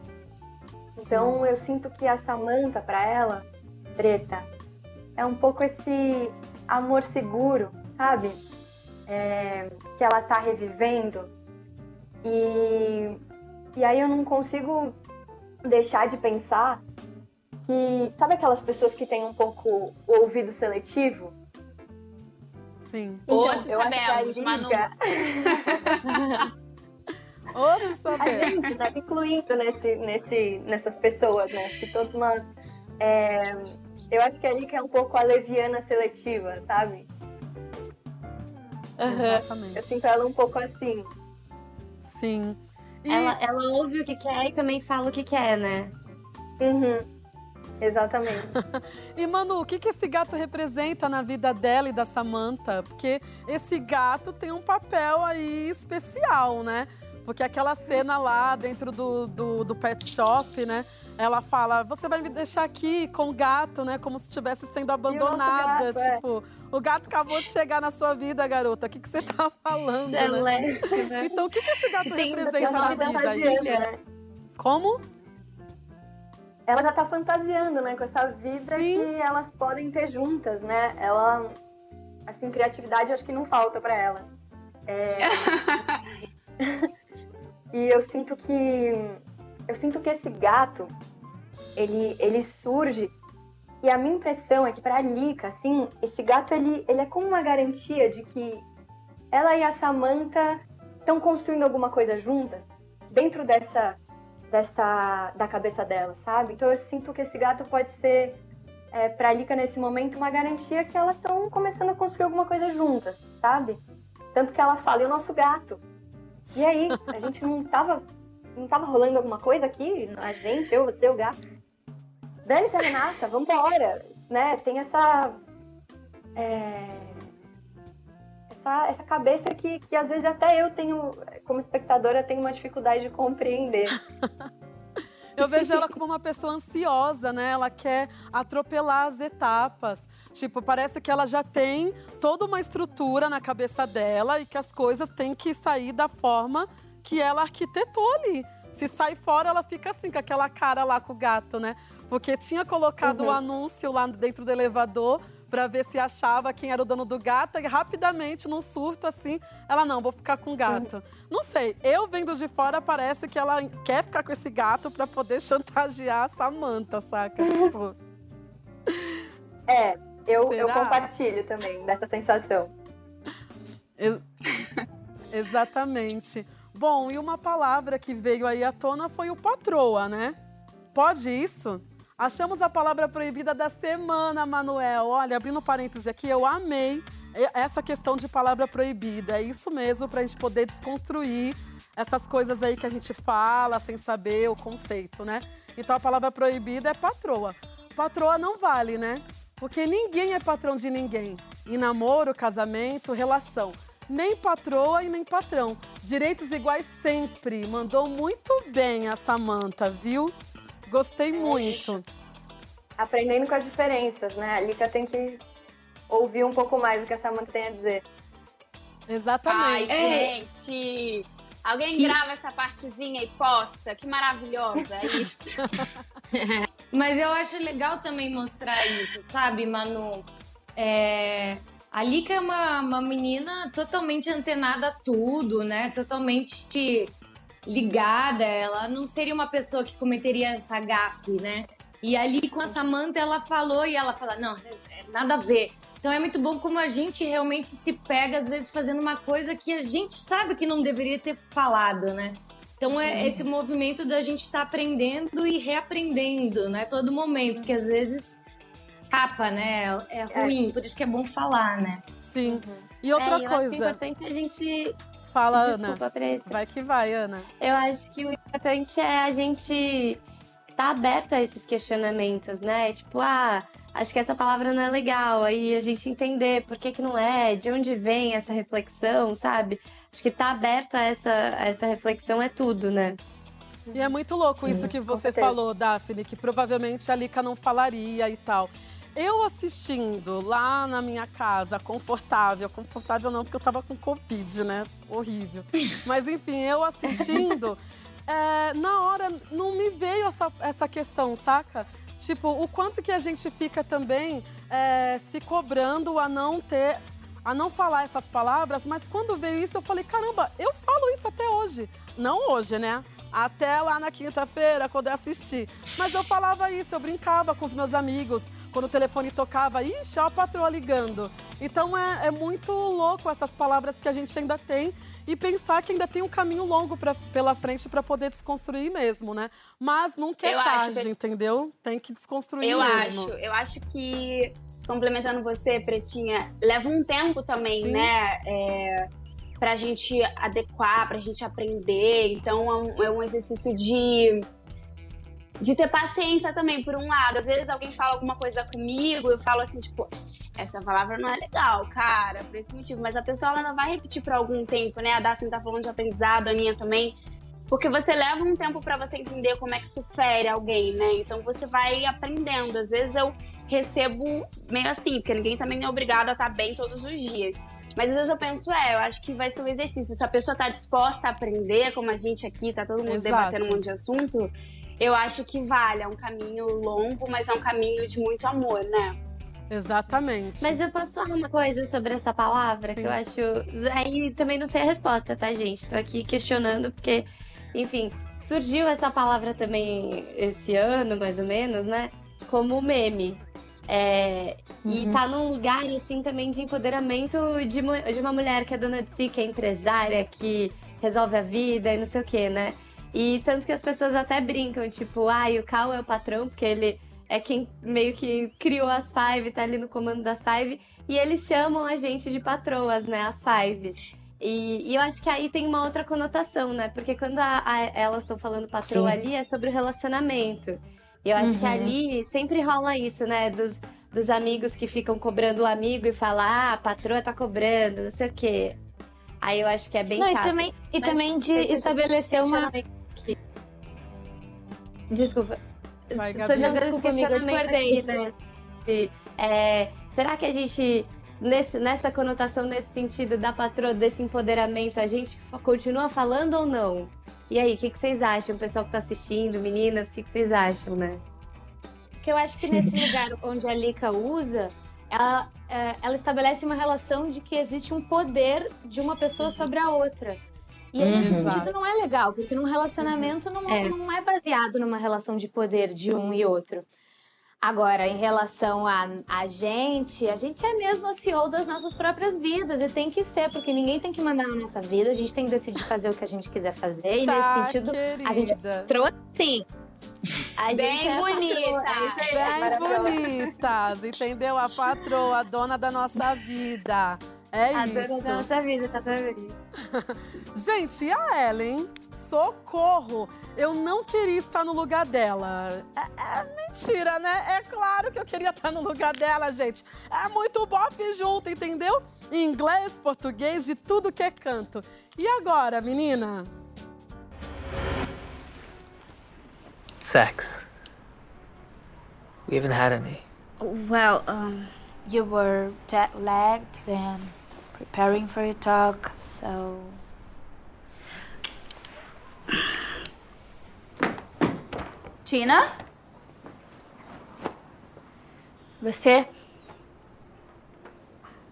Então eu sinto que a Samantha, pra ela, preta, é um pouco esse amor seguro, sabe? É, que ela tá revivendo. E, e aí eu não consigo deixar de pensar que. Sabe aquelas pessoas que têm um pouco o ouvido seletivo? Sim. Então, se eu acho que a sabemos, Manu. Liga- Ou se A gente tá me incluindo nesse, nesse, nessas pessoas, né? Acho que todos nós. é, eu acho que a Lika é um pouco a leviana seletiva, sabe? Exatamente. Eu sinto ela um pouco assim. Sim. Ela, ela ouve o que quer e também fala o que quer, né? Uhum. Exatamente. E, Manu, o que, que esse gato representa na vida dela e da Samantha? Porque esse gato tem um papel aí especial, né? Porque aquela cena lá dentro do, do, do pet shop, né? Ela fala, você vai me deixar aqui com o gato, né? Como se estivesse sendo abandonada. gato, é. tipo, o gato acabou de chegar na sua vida, garota. O que, que você tá falando, né? Celeste, né? Então, o que, que esse gato Tem- representa na vida aí? fantasiando, né? Como? Ela já tá fantasiando, né? Com essa vida que elas podem ter juntas, né? Ela. Assim, criatividade acho que não falta pra ela. É... e eu sinto que. Eu sinto que esse gato, ele, ele surge. E a minha impressão é que pra Lika, assim, esse gato ele, ele é como uma garantia de que ela e a Samantha estão construindo alguma coisa juntas dentro dessa dessa da cabeça dela, sabe? Então eu sinto que esse gato pode ser é, para Lika nesse momento uma garantia que elas estão começando a construir alguma coisa juntas, sabe? Tanto que ela fala, e o nosso gato? E aí, a gente não tava não tava rolando alguma coisa aqui? A gente, eu, você, o gato. Dane-se a Renata, vambora, né? Tem essa é, essa, essa cabeça que, que às vezes até eu tenho, como espectadora, tenho uma dificuldade de compreender. Eu vejo ela como uma pessoa ansiosa, né? Ela quer atropelar as etapas. Tipo, parece que ela já tem toda uma estrutura na cabeça dela e que as coisas têm que sair da forma que ela arquitetou ali. Se sai fora, ela fica assim, com aquela cara lá com o gato, né? Porque tinha colocado o Uhum. anúncio lá dentro do elevador para ver se achava quem era o dono do gato e rapidamente, num surto assim, ela não, vou ficar com o gato. Não sei, eu vendo de fora parece que ela quer ficar com esse gato para poder chantagear a Samantha, saca? Tipo, É, eu, eu compartilho também dessa sensação. Ex- Exatamente. Bom, e uma palavra que veio aí à tona foi o patroa, né? Pode isso? Achamos a palavra proibida da semana, Manuel. Olha, abrindo parêntese aqui, eu amei essa questão de palavra proibida. É isso mesmo, para a gente poder desconstruir essas coisas aí que a gente fala sem saber o conceito, né? Então a palavra proibida é patroa. Patroa não vale, né? Porque ninguém é patrão de ninguém. Em namoro, casamento, relação. Nem patroa e nem patrão. Direitos iguais sempre. Mandou muito bem a Samanta, viu? Gostei muito. Aprendendo com as diferenças, né? A Lika tem que ouvir um pouco mais o que a Samantha tem a dizer. Ai, Exatamente. gente! Alguém grava essa partezinha e posta? Que maravilhosa, é isso. Mas eu acho legal também mostrar isso, sabe, Manu? É, a Lika é uma, uma menina totalmente antenada a tudo, né? Totalmente ligada. Ela não seria uma pessoa que cometeria essa gafe, né? E ali com a Samantha ela falou e ela fala: não, é nada a ver. Então é muito bom como a gente realmente se pega, às vezes, fazendo uma coisa que a gente sabe que não deveria ter falado, né? Então é esse movimento da gente estar aprendendo e reaprendendo, né? Todo momento, que às vezes escapa, né? É ruim, por isso que é bom falar, né? Sim. E outra É, eu acho que o coisa. importante é a gente. Fala, Desculpa, Ana. Preta. Vai que vai, Ana. Eu acho que o importante é a gente estar aberto a esses questionamentos, né? Tipo, ah, acho que essa palavra não é legal. Aí a gente entender por que, que não é, de onde vem essa reflexão, sabe? Acho que estar aberto a essa, a essa reflexão é tudo, né? E é muito louco Sim, isso que você falou, Daphne, que provavelmente a Lika não falaria e tal. Eu assistindo lá na minha casa, confortável, confortável não, porque eu tava com Covid, né? Horrível. Mas enfim, eu assistindo, é, na hora não me veio essa, essa questão, saca? Tipo, o quanto que a gente fica também é, se cobrando a não ter a não falar essas palavras, mas quando veio isso eu falei, caramba, eu falo isso até hoje. Não hoje, né? Até lá na quinta-feira, quando eu assisti. Mas eu falava isso, eu brincava com os meus amigos. Quando o telefone tocava, ixi, ó a patroa ligando. Então é, é muito louco essas palavras que a gente ainda tem e pensar que ainda tem um caminho longo pra, pela frente para poder desconstruir mesmo, né? Mas nunca é Eu tarde, que- entendeu? Tem que desconstruir Eu mesmo. acho, eu acho que, complementando você, Pretinha, leva um tempo também, Sim. né? É, pra gente adequar, pra gente aprender. Então é um, é um exercício de. De ter paciência também, por um lado. Às vezes alguém fala alguma coisa comigo, eu falo assim, tipo, essa palavra não é legal, cara, por esse motivo. Mas a pessoa ela ainda vai repetir por algum tempo, né? A Daphne tá falando de aprendizado, a Aninha também. Porque você leva um tempo pra você entender como é que isso fere alguém, né? Então você vai aprendendo. Às vezes eu recebo meio assim, porque ninguém também é obrigado a estar bem todos os dias. Mas às vezes eu penso, é, eu acho que vai ser um exercício. Se a pessoa tá disposta a aprender, como a gente aqui, tá todo mundo Exato. debatendo um monte de assunto, eu acho que vale. É um caminho longo, mas é um caminho de muito amor, né? Exatamente. Mas eu posso falar uma coisa sobre essa palavra Sim. que eu acho. Aí também não sei a resposta, tá, gente? Tô aqui questionando porque, enfim, surgiu essa palavra também esse ano, mais ou menos, né? Como meme. É, E Uhum. tá num lugar, assim, também de empoderamento de, de uma mulher que é dona de si, que é empresária, que resolve a vida e não sei o quê, né? E tanto que as pessoas até brincam, tipo, ai, o Cal é o patrão, porque ele é quem meio que criou as Five, tá ali no comando das Five, e eles chamam a gente de patroas, né, as Five. E, e eu acho que aí tem uma outra conotação, né? Porque quando a- a- elas estão falando patroa Sim. ali, é sobre o relacionamento. E eu acho que Uhum. ali sempre rola isso, né? Dos, dos amigos que ficam cobrando o amigo e falam, ah, a patroa tá cobrando, não sei o quê. Aí eu acho que é bem Não, e chato. também- e Mas também de estabelecer uma- aqui. Desculpa. Vai, Tô Gabi. jogando esse questionamento aqui, né? E, é, será que a gente, nesse, nessa conotação, nesse sentido da patroa, desse empoderamento, a gente continua falando ou não? E aí, o que, que vocês acham? O pessoal que tá assistindo, meninas, o que, que vocês acham, né? Porque eu acho que nesse lugar onde a Lika usa, ela, é, ela estabelece uma relação de que existe um poder de uma pessoa sobre a outra. E aí, nesse Uhum. sentido, não é legal, porque num relacionamento não É. não é baseado numa relação de poder de um e outro. Agora, em relação a, a gente, a gente é mesmo a CEO das nossas próprias vidas e tem que ser, porque ninguém tem que mandar na nossa vida, a gente tem que decidir fazer o que a gente quiser fazer e Tá, nesse sentido a gente querida. trouxe sim. A Bem gente é bonita. patroa, é Bem maravilhosa. bonitas, entendeu? A patroa, a dona da nossa vida. É a isso. dona da nossa vida, tá vendo? Gente, e a Ellen? Socorro! Eu não queria estar no lugar dela. É, é mentira, né? É claro que eu queria estar no lugar dela, gente. É muito bop junto, entendeu? Inglês, português, de tudo que é canto. E agora, menina? Sex. We haven't had any. Well, um, you were jet lagged and preparing for your talk, so. Tina? Você?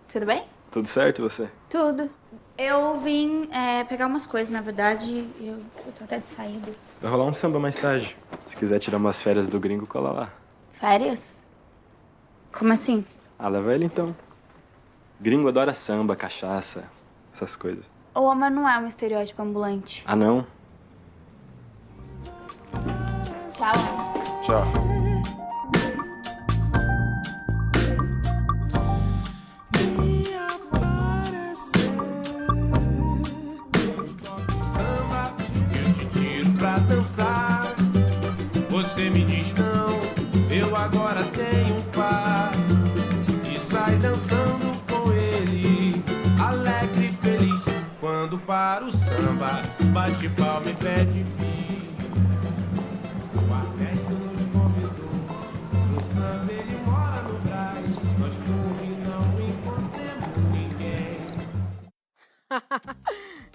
Tudo bem? Tudo certo e você? Tudo. Eu vim é, pegar umas coisas, na verdade. Eu, eu tô até de saída. Vai rolar um samba mais tarde. Se quiser tirar umas férias do gringo, cola lá. Férias? Como assim? Ah, leva ele então. Gringo adora samba, cachaça, essas coisas. O homem não é um estereótipo ambulante. Ah, não? Tchau. Tchau. Eu te tiro pra dançar. Você me diz não, eu agora para o samba, bate palma e pede bis. O Arnesto nos convidou, no samba ele mora no Brás. Nós e não encontramos ninguém.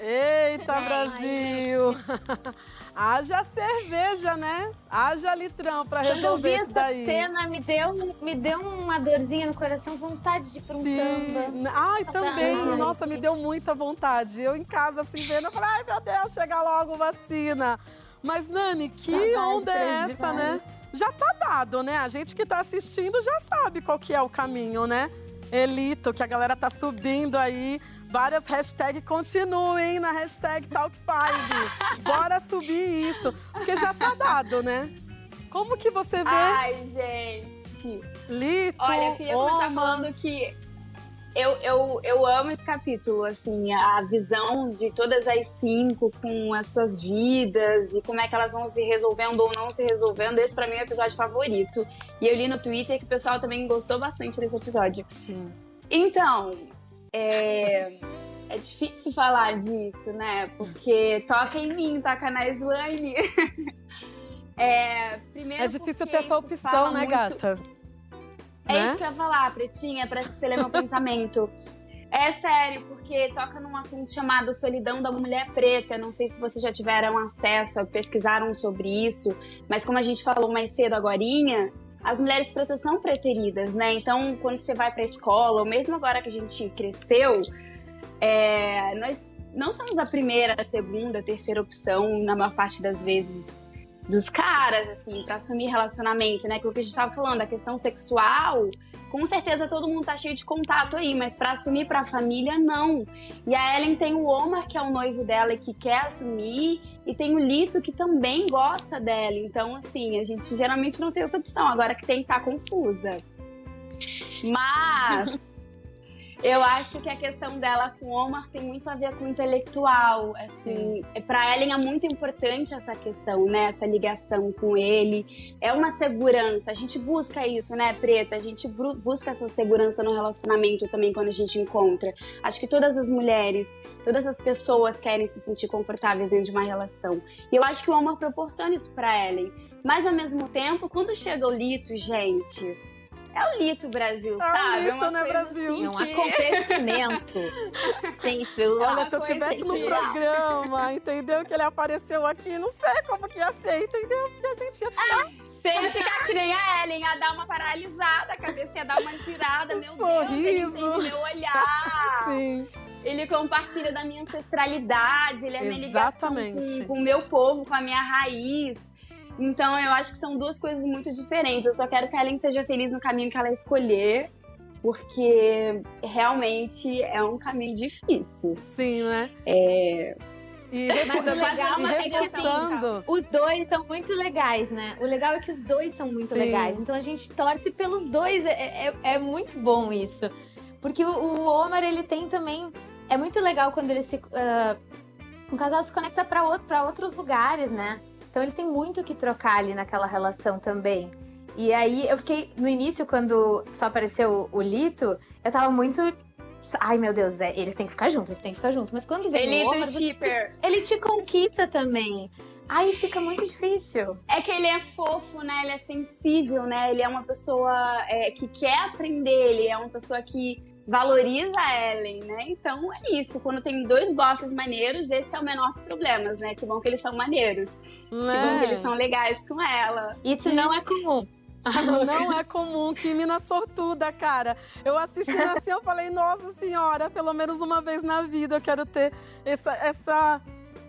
Eita, Brasil! Haja cerveja, né? Haja litrão pra Quando eu resolver vi isso essa daí. cena, me deu, me deu uma dorzinha no coração, vontade de ir pra um samba. Ai, também. Ai. Nossa, me deu muita vontade. Eu em casa, assim, vendo, eu falei, ai, meu Deus, chega logo vacina. Mas, Nani, que Saudade onda é essa, né? Já tá dado, né? A gente que tá assistindo já sabe qual que é o caminho, né? Elito, que a galera tá subindo aí. Várias hashtags continuem na hashtag Talk5. Bora subir isso. Porque já tá dado, né? Como que você vê? Ai, gente. Lito, Olha, eu queria começar falando que eu, eu, eu amo esse capítulo, assim, a visão de todas as cinco com as suas vidas e como é que elas vão se resolvendo ou não se resolvendo. Esse, pra mim, é o episódio favorito. E eu li no Twitter que o pessoal também gostou bastante desse episódio. Sim. Então, é, é difícil falar disso, né? Porque toca em mim, toca na Slane. É, primeiro É difícil ter essa opção, né, muito- gata? é Né? isso que eu ia falar, Pretinha, parece que você lê meu pensamento. É sério, porque toca num assunto chamado Solidão da Mulher Preta. Não sei se vocês já tiveram acesso, pesquisaram sobre isso, mas como a gente falou mais cedo agorinha, as mulheres pretas são preteridas, né? Então, quando você vai pra escola, ou mesmo agora que a gente cresceu, é, nós não somos a primeira, a segunda, a terceira opção, na maior parte das vezes, dos caras, assim, pra assumir relacionamento, né? Que é o que a gente tava falando, a questão sexual, com certeza todo mundo tá cheio de contato aí, mas pra assumir pra família, não. E a Ellen tem o Omar, que é o noivo dela e que quer assumir, e tem o Lito, que também gosta dela. Então, assim, a gente geralmente não tem essa opção, agora que tem, tá confusa. Mas. Eu acho que a questão dela com o Omar tem muito a ver com o intelectual. Assim, para Ellen é muito importante essa questão, né? Essa ligação com ele. É uma segurança. A gente busca isso, né, Preta? A gente busca essa segurança no relacionamento também quando a gente encontra. Acho que todas as mulheres, todas as pessoas querem se sentir confortáveis dentro de uma relação. E eu acho que o Omar proporciona isso para Ellen. Mas ao mesmo tempo, quando chega o Lito, gente é o Lito Brasil, é sabe? É o Lito, né, Brasil? Assim, é um acontecimento. Sempre. Olha, se eu estivesse no programa, entendeu? Que ele apareceu aqui, não sei como que ia ser, entendeu? Porque a gente ia ficar... Você ia ficar que nem a Ellen, ia dar uma paralisada, a cabeça ia dar uma girada. Um meu sorriso. Deus, ele meu olhar. Sim. Ele compartilha da minha ancestralidade, ele é minha ligação com, com o meu povo, com a minha raiz. Então eu acho que são duas coisas muito diferentes. Eu só quero que a Ellen seja feliz no caminho que ela escolher, porque realmente é um caminho difícil. Sim, né? É. E, Mas o legal e é que assim, os dois são muito legais, né? O legal é que os dois são muito Sim. legais. Então a gente torce pelos dois. É, é, é muito bom isso. Porque o, o Omar, ele tem também. É muito legal quando ele se. Uh, um casal se conecta para outro, pra outros lugares, né? Então eles têm muito que trocar ali naquela relação também. E aí eu fiquei, no início, quando só apareceu o, Lito, eu tava muito. Ai meu Deus, é, eles têm que ficar juntos, eles têm que ficar juntos. Mas quando vem Elito o Omar, shipper. ele te conquista também. Aí fica muito difícil. É que ele é fofo, né? Ele é sensível, né? Ele é uma pessoa é, que quer aprender, ele é uma pessoa que valoriza a Ellen, né? Então é isso. Quando tem dois bosses maneiros, esse é o menor dos problemas, né? Que bom que eles são maneiros. Não Que bom que eles são legais com ela. Isso não é comum. Não é comum, que mina sortuda, cara. Eu assistindo assim, eu falei, nossa senhora, pelo menos uma vez na vida eu quero ter essa, essa,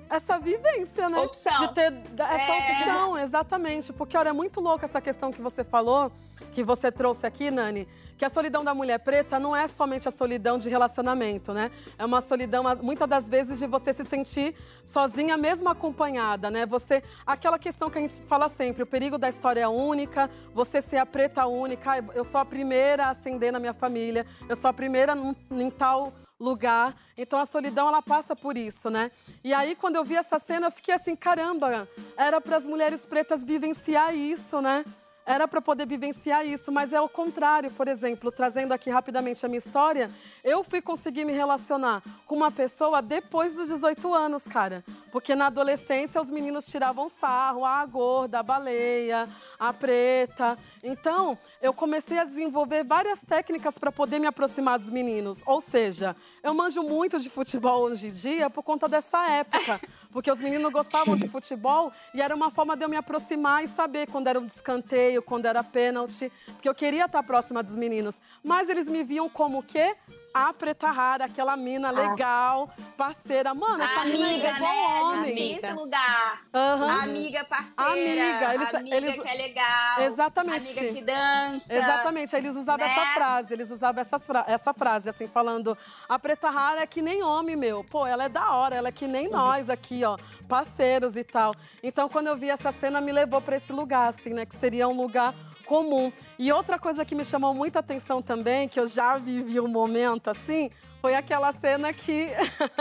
essa vivência, né? Opção. De ter essa É. opção, exatamente. Porque, olha, é muito louca essa questão que você falou, que você trouxe aqui, Nani, que a solidão da mulher preta não é somente a solidão de relacionamento, né? É uma solidão, muitas das vezes, de você se sentir sozinha, mesmo acompanhada, né? Você, aquela questão que a gente fala sempre, o perigo da história única, você ser a preta única, "Ai, eu sou a primeira a ascender na minha família, eu sou a primeira em tal lugar. Então a solidão ela passa por isso, né? E aí quando eu vi essa cena, eu fiquei assim, caramba, era para as mulheres pretas vivenciar isso, né? Era para poder vivenciar isso, mas é o contrário, por exemplo, trazendo aqui rapidamente a minha história, eu fui conseguir me relacionar com uma pessoa depois dos 18 anos, cara. Porque na adolescência os meninos tiravam sarro, "Ah, a gorda, a baleia, a preta. Então, eu comecei a desenvolver várias técnicas para poder me aproximar dos meninos. Ou seja, eu manjo muito de futebol hoje em dia por conta dessa época. Porque os meninos gostavam de futebol e era uma forma de eu me aproximar e saber quando era um descanteio, quando era pênalti. Porque eu queria estar próxima dos meninos. Mas eles me viam como o quê? A preta rara, aquela mina legal, parceira. Mano, essa mina é amiga, igual né? homem. Esse lugar. Aham. Amiga parceira. Amiga, eles- amiga eles- que é legal. Exatamente. Amiga que dança. Exatamente, aí eles usavam né? essa frase, eles usavam essa, fra- essa frase, assim, falando: a preta rara é que nem homem, meu. Pô, ela é da hora, ela é que nem nós aqui, ó, parceiros e tal. Então, quando eu vi essa cena, me levou para esse lugar, assim, né, que seria um lugar comum. E outra coisa que me chamou muita atenção também, que eu já vivi um momento assim, foi aquela cena que,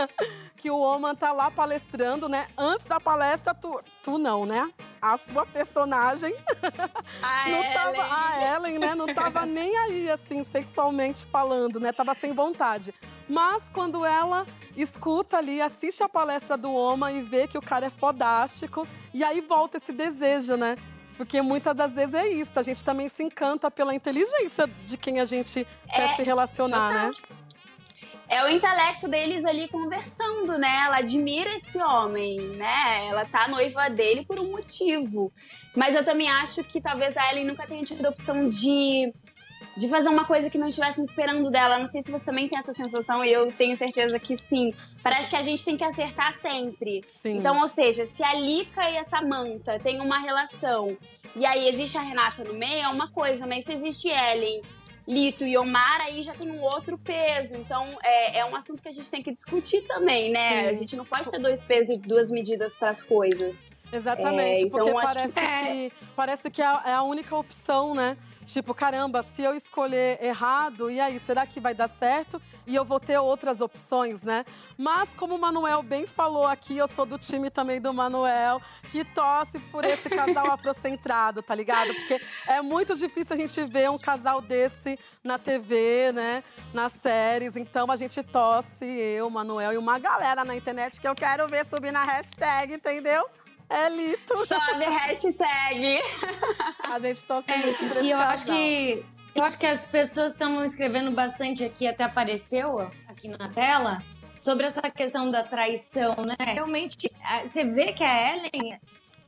que o Oman tá lá palestrando, né? Antes da palestra, tu, tu não, né? A sua personagem A não tava, Ellen. a Ellen, né, não tava nem aí, assim, sexualmente falando, né? Tava sem vontade. Mas quando ela escuta ali, assiste a palestra do Oma e vê que o cara é fodástico, e aí volta esse desejo, né? Porque muitas das vezes é isso, a gente também se encanta pela inteligência de quem a gente quer se relacionar, né? É o intelecto deles ali conversando, né? Ela admira esse homem, né? Ela tá noiva dele por um motivo. Mas eu também acho que talvez a Ellen nunca tenha tido a opção de, de fazer uma coisa que não estivessem esperando dela. Não sei se você também tem essa sensação, e eu tenho certeza que sim. Parece que a gente tem que acertar sempre. Sim. Então, ou seja, se a Lica e a Samantha têm uma relação, e aí existe a Renata no meio, é uma coisa, mas se existe Ellen Lito e Omar, aí já tem um outro peso. Então, é, é um assunto que a gente tem que discutir também, né? Sim. A gente não pode ter dois pesos e duas medidas para as coisas. Exatamente, É, então porque acho parece que- que, parece que é é a única opção, né? Tipo, caramba, se eu escolher errado, e aí, será que vai dar certo? E eu vou ter outras opções, né? Mas, como o Manuel bem falou aqui, eu sou do time também do Manuel, que torce por esse casal afrocentrado, tá ligado? Porque é muito difícil a gente ver um casal desse na TV, né? Nas séries. Então, a gente torce, eu, Manuel e uma galera na internet que eu quero ver subir na hashtag, entendeu? É Lito. Sobe hashtag. A gente torce muito por esse E eu casal. acho que eu acho que as pessoas estão escrevendo bastante aqui, até apareceu aqui na tela, sobre essa questão da traição, né? Realmente, a- você vê que a Ellen,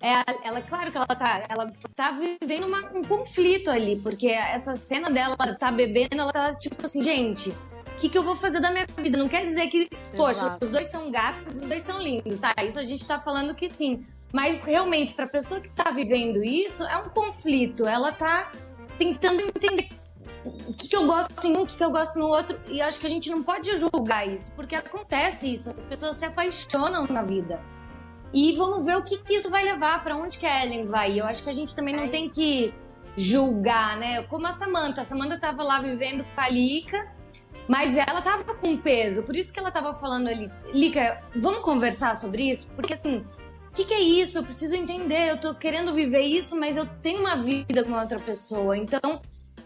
é, ela, claro que ela tá, ela tá vivendo uma- um conflito ali, porque essa cena dela tá bebendo, ela tá tipo assim, gente. O que, que eu vou fazer da minha vida? Não quer dizer que, poxa, Exato. os dois são gatos, os dois são lindos, tá? Isso a gente tá falando que sim. Mas realmente, pra pessoa que tá vivendo isso, é um conflito. Ela tá tentando entender o que, que eu gosto em um, o que, que eu gosto no outro. E acho que a gente não pode julgar isso, porque acontece isso. As pessoas se apaixonam na vida. E vamos ver o que, que isso vai levar, pra onde que a Ellen vai. E eu acho que a gente também não tem que julgar, né? Como a Samantha. A Samantha tava lá vivendo com a Lika, mas ela tava com peso. Por isso que ela tava falando ali, Lika, vamos conversar sobre isso? Porque assim, que, que é isso? Eu preciso entender. Eu tô querendo viver isso, mas eu tenho uma vida com outra pessoa. Então,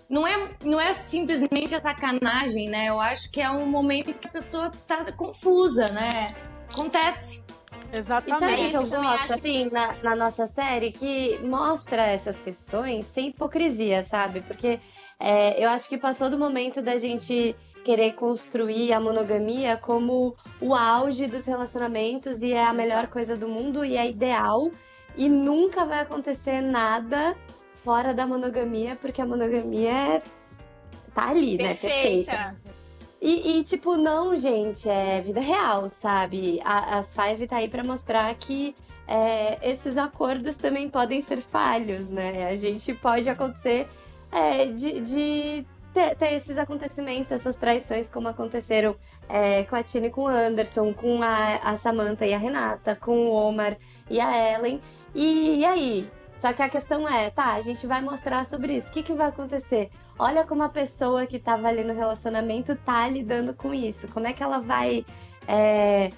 não é, não é simplesmente a sacanagem, né? Eu acho que é um momento que a pessoa tá confusa, né? Acontece. E sabe o que eu gosto, assim, na, na nossa série, que mostra essas questões sem hipocrisia, sabe? Porque é, eu acho que passou do momento da gente querer construir a monogamia como o auge dos relacionamentos e é a melhor coisa do mundo e é ideal e nunca vai acontecer nada fora da monogamia, porque a monogamia é... tá ali, né? Perfeita. E, e, tipo, não, gente, é vida real, sabe? A- as Five tá aí pra mostrar que é, esses acordos também podem ser falhos, né? A gente pode acontecer é, de, de ter, ter esses acontecimentos, essas traições, como aconteceram é, com a Tina e com o Anderson, com a, a Samantha e a Renata, com o Omar e a Ellen. E, e aí? Só que a questão é, tá, a gente vai mostrar sobre isso. O que, que vai acontecer? Olha como a pessoa que tava ali no relacionamento tá lidando com isso. Como é que ela vai é,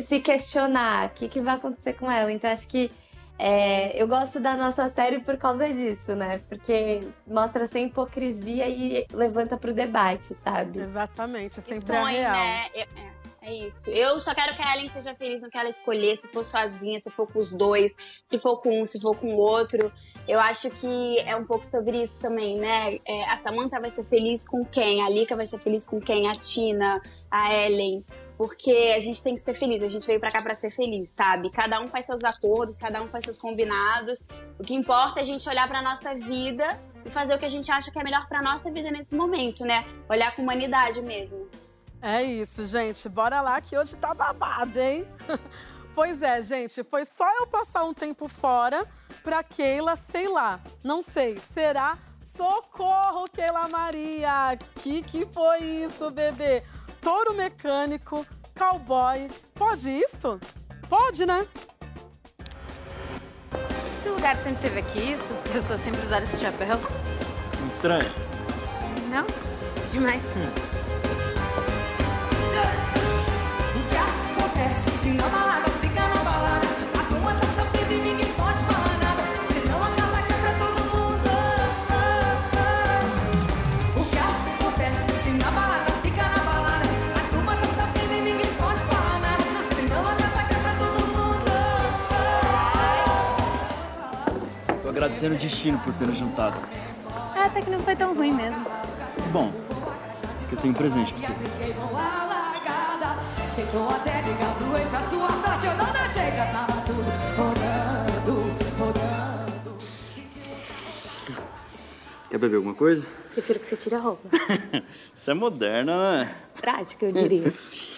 se questionar? O que, que vai acontecer com ela? Então, acho que é, eu gosto da nossa série por causa disso, né? Porque mostra sem hipocrisia e levanta pro debate, sabe? Exatamente, sempre Expõe, é real. né? Eu- é, é isso. Eu só quero que a Ellen seja feliz no que ela escolher, se for sozinha, se for com os dois, se for com um, se for com o outro. Eu acho que é um pouco sobre isso também, né? É, a Samantha vai ser feliz com quem? A Lika vai ser feliz com quem? A Tina, a Ellen. Porque a gente tem que ser feliz, a gente veio pra cá pra ser feliz, sabe? Cada um faz seus acordos, cada um faz seus combinados. O que importa é a gente olhar pra nossa vida e fazer o que a gente acha que é melhor pra nossa vida nesse momento, né? Olhar com humanidade mesmo. É isso, gente. Bora lá que hoje tá babado, hein? Pois é, gente, foi só eu passar um tempo fora pra Keila, sei lá, não sei, será? Socorro, Keila Maria! Que que foi isso, bebê? Touro mecânico, cowboy, pode isto? Pode, né? Esse lugar sempre teve aqui, essas pessoas sempre usaram esses chapéus. Estranho. Não? Demais. Se agradecendo o destino por ter nos juntado. É, até que não foi tão ruim mesmo. Bom. Que eu tenho um presente pra você. Queimou a largada. Tentou até ligar pro ex pra sua sorte. Eu não deixei, já tava tudo rodando, rodando. Quer beber alguma coisa? Prefiro que você tire a roupa. Você é moderna, né? Prática, eu diria.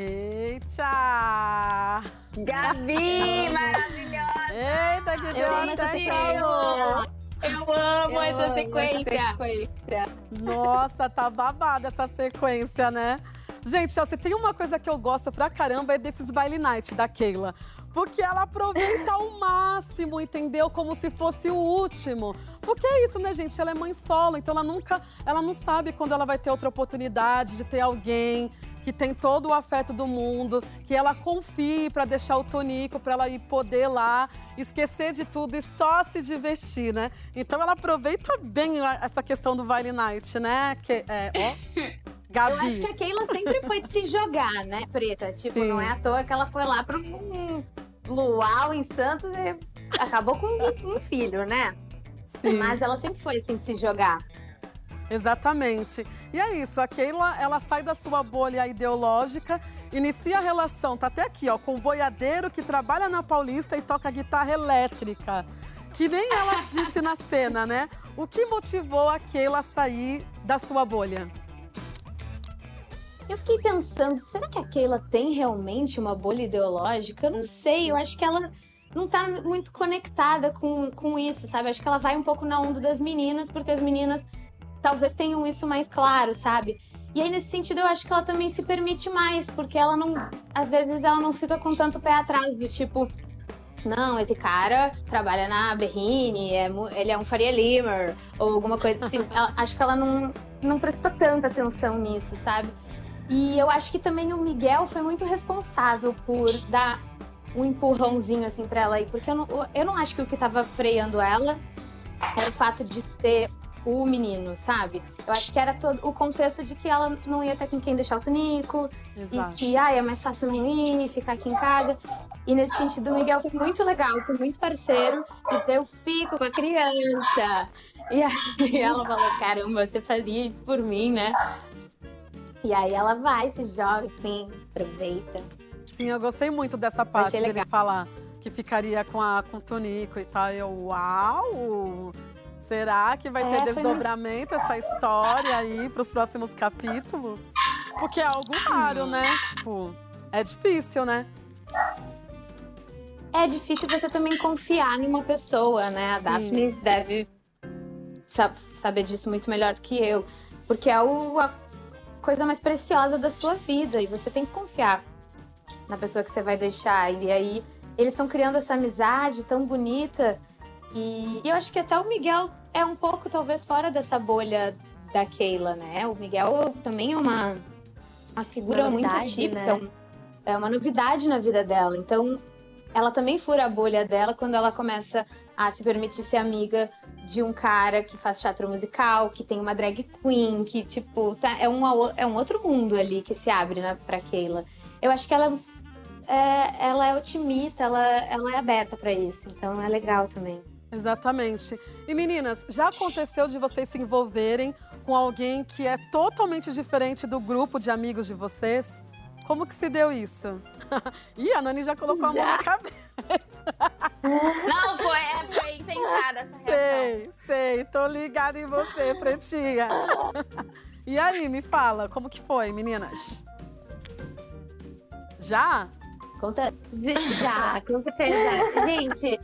Eita! Gabi, maravilhosa! Eita, que amo essa sequência. Eu amo Eu essa amo sequência. Nossa, tá babada essa sequência, né? Gente, se tem uma coisa que eu gosto pra caramba é desses baile night da Keila. Porque ela aproveita ao máximo, entendeu? Como se fosse o último. Porque é isso, né, gente? Ela é mãe solo, então ela nunca, ela não sabe quando ela vai ter outra oportunidade de ter alguém que tem todo o afeto do mundo, que ela confie pra deixar o Tonico, pra ela ir poder lá, esquecer de tudo e só se divertir, né? Então ela aproveita bem essa questão do baile night, né? Que, é, ó. Gabi. Eu acho que a Keila sempre foi de se jogar, né, Preta? Tipo, Sim. não é à toa que ela foi lá pro um luau em Santos e acabou com um, um filho, né? Sim. Mas ela sempre foi assim de se jogar. Exatamente. E é isso, a Keila, ela sai da sua bolha ideológica, inicia a relação, tá até aqui, ó, com o boiadeiro que trabalha na Paulista e toca guitarra elétrica. Que nem ela disse na cena, né? O que motivou a Keila a sair da sua bolha? Eu fiquei pensando, será que a Keila tem realmente uma bolha ideológica? Eu não sei, eu acho que ela não tá muito conectada com, com isso, sabe? Acho que ela vai um pouco na onda das meninas, porque as meninas talvez tenham isso mais claro, sabe? E aí, nesse sentido, eu acho que ela também se permite mais, porque ela não. Às vezes ela não fica com tanto pé atrás, do tipo. Não, esse cara trabalha na Berrine, é, ele é um Faria Limer, ou alguma coisa assim. Ela- acho que ela não, não prestou tanta atenção nisso, sabe? E eu acho que também o Miguel foi muito responsável por dar um empurrãozinho assim pra ela ir, porque eu não, eu não acho que o que tava freando ela era o fato de ter o menino, sabe? Eu acho que era todo o contexto de que ela não ia ter com quem deixar o Tonico Exato. e que ai, é mais fácil não ir, ficar aqui em casa. E nesse sentido, o Miguel foi muito legal, foi muito parceiro ter eu fico com a criança. E aí ela falou: caramba, você fazia isso por mim, né? E aí ela vai, se joga, enfim, aproveita. Sim, eu gostei muito dessa parte dele falar que ficaria com, a, com o Tonico e tal. Eu, uau! Será que vai É, ter foi desdobramento essa história aí pros próximos capítulos? Porque é algo raro, né? Tipo, é difícil, né? É difícil você também confiar numa pessoa, né? A Sim. Daphne deve sa- saber disso muito melhor do que eu. Porque é o- a coisa mais preciosa da sua vida. E você tem que confiar na pessoa que você vai deixar. E aí, eles estão criando essa amizade tão bonita. E, e eu acho que até o Miguel é um pouco, talvez, fora dessa bolha da Keila, né? O Miguel também é uma, uma figura Uma muito novidade, atípica. né? É uma novidade na vida dela. Então, ela também fura a bolha dela quando ela começa a se permitir ser amiga de um cara que faz teatro musical, que tem uma drag queen, que, tipo, tá, é, um, é um outro mundo ali que se abre né, pra Keila. Eu acho que ela é, ela é otimista, ela, ela é aberta pra isso. Então é legal também. Exatamente. E meninas, já aconteceu de vocês se envolverem com alguém que é totalmente diferente do grupo de amigos de vocês? Como que se deu isso? Ih, a Nani já colocou a mão na cabeça. Não, foi, é, foi pensada essa reação. Sei, sei, tô ligada em você, pretinha. E aí, me fala, como que foi, meninas? Já? Conta. Já, com certeza. gente,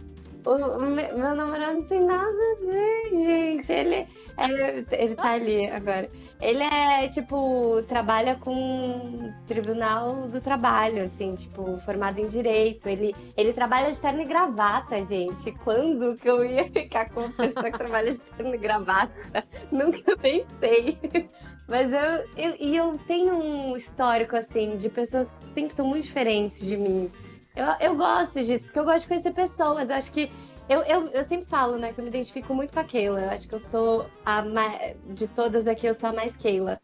o, o me- meu namorado não tem nada a ver, gente. Ele, é, ele tá ali agora. Ele é, tipo, trabalha com tribunal do trabalho, assim, tipo, formado em direito. Ele, ele trabalha de terno e gravata, gente. Quando que eu ia ficar com uma pessoa que trabalha de terno e gravata? Nunca pensei. Mas eu, eu, e eu tenho um histórico, assim, de pessoas que sempre são muito diferentes de mim. Eu, eu gosto disso, porque eu gosto de conhecer pessoas. Eu acho que. Eu, eu, eu sempre falo, né, que eu me identifico muito com a Keila. Eu acho que eu sou a mais. De todas aqui, eu sou a mais Keila.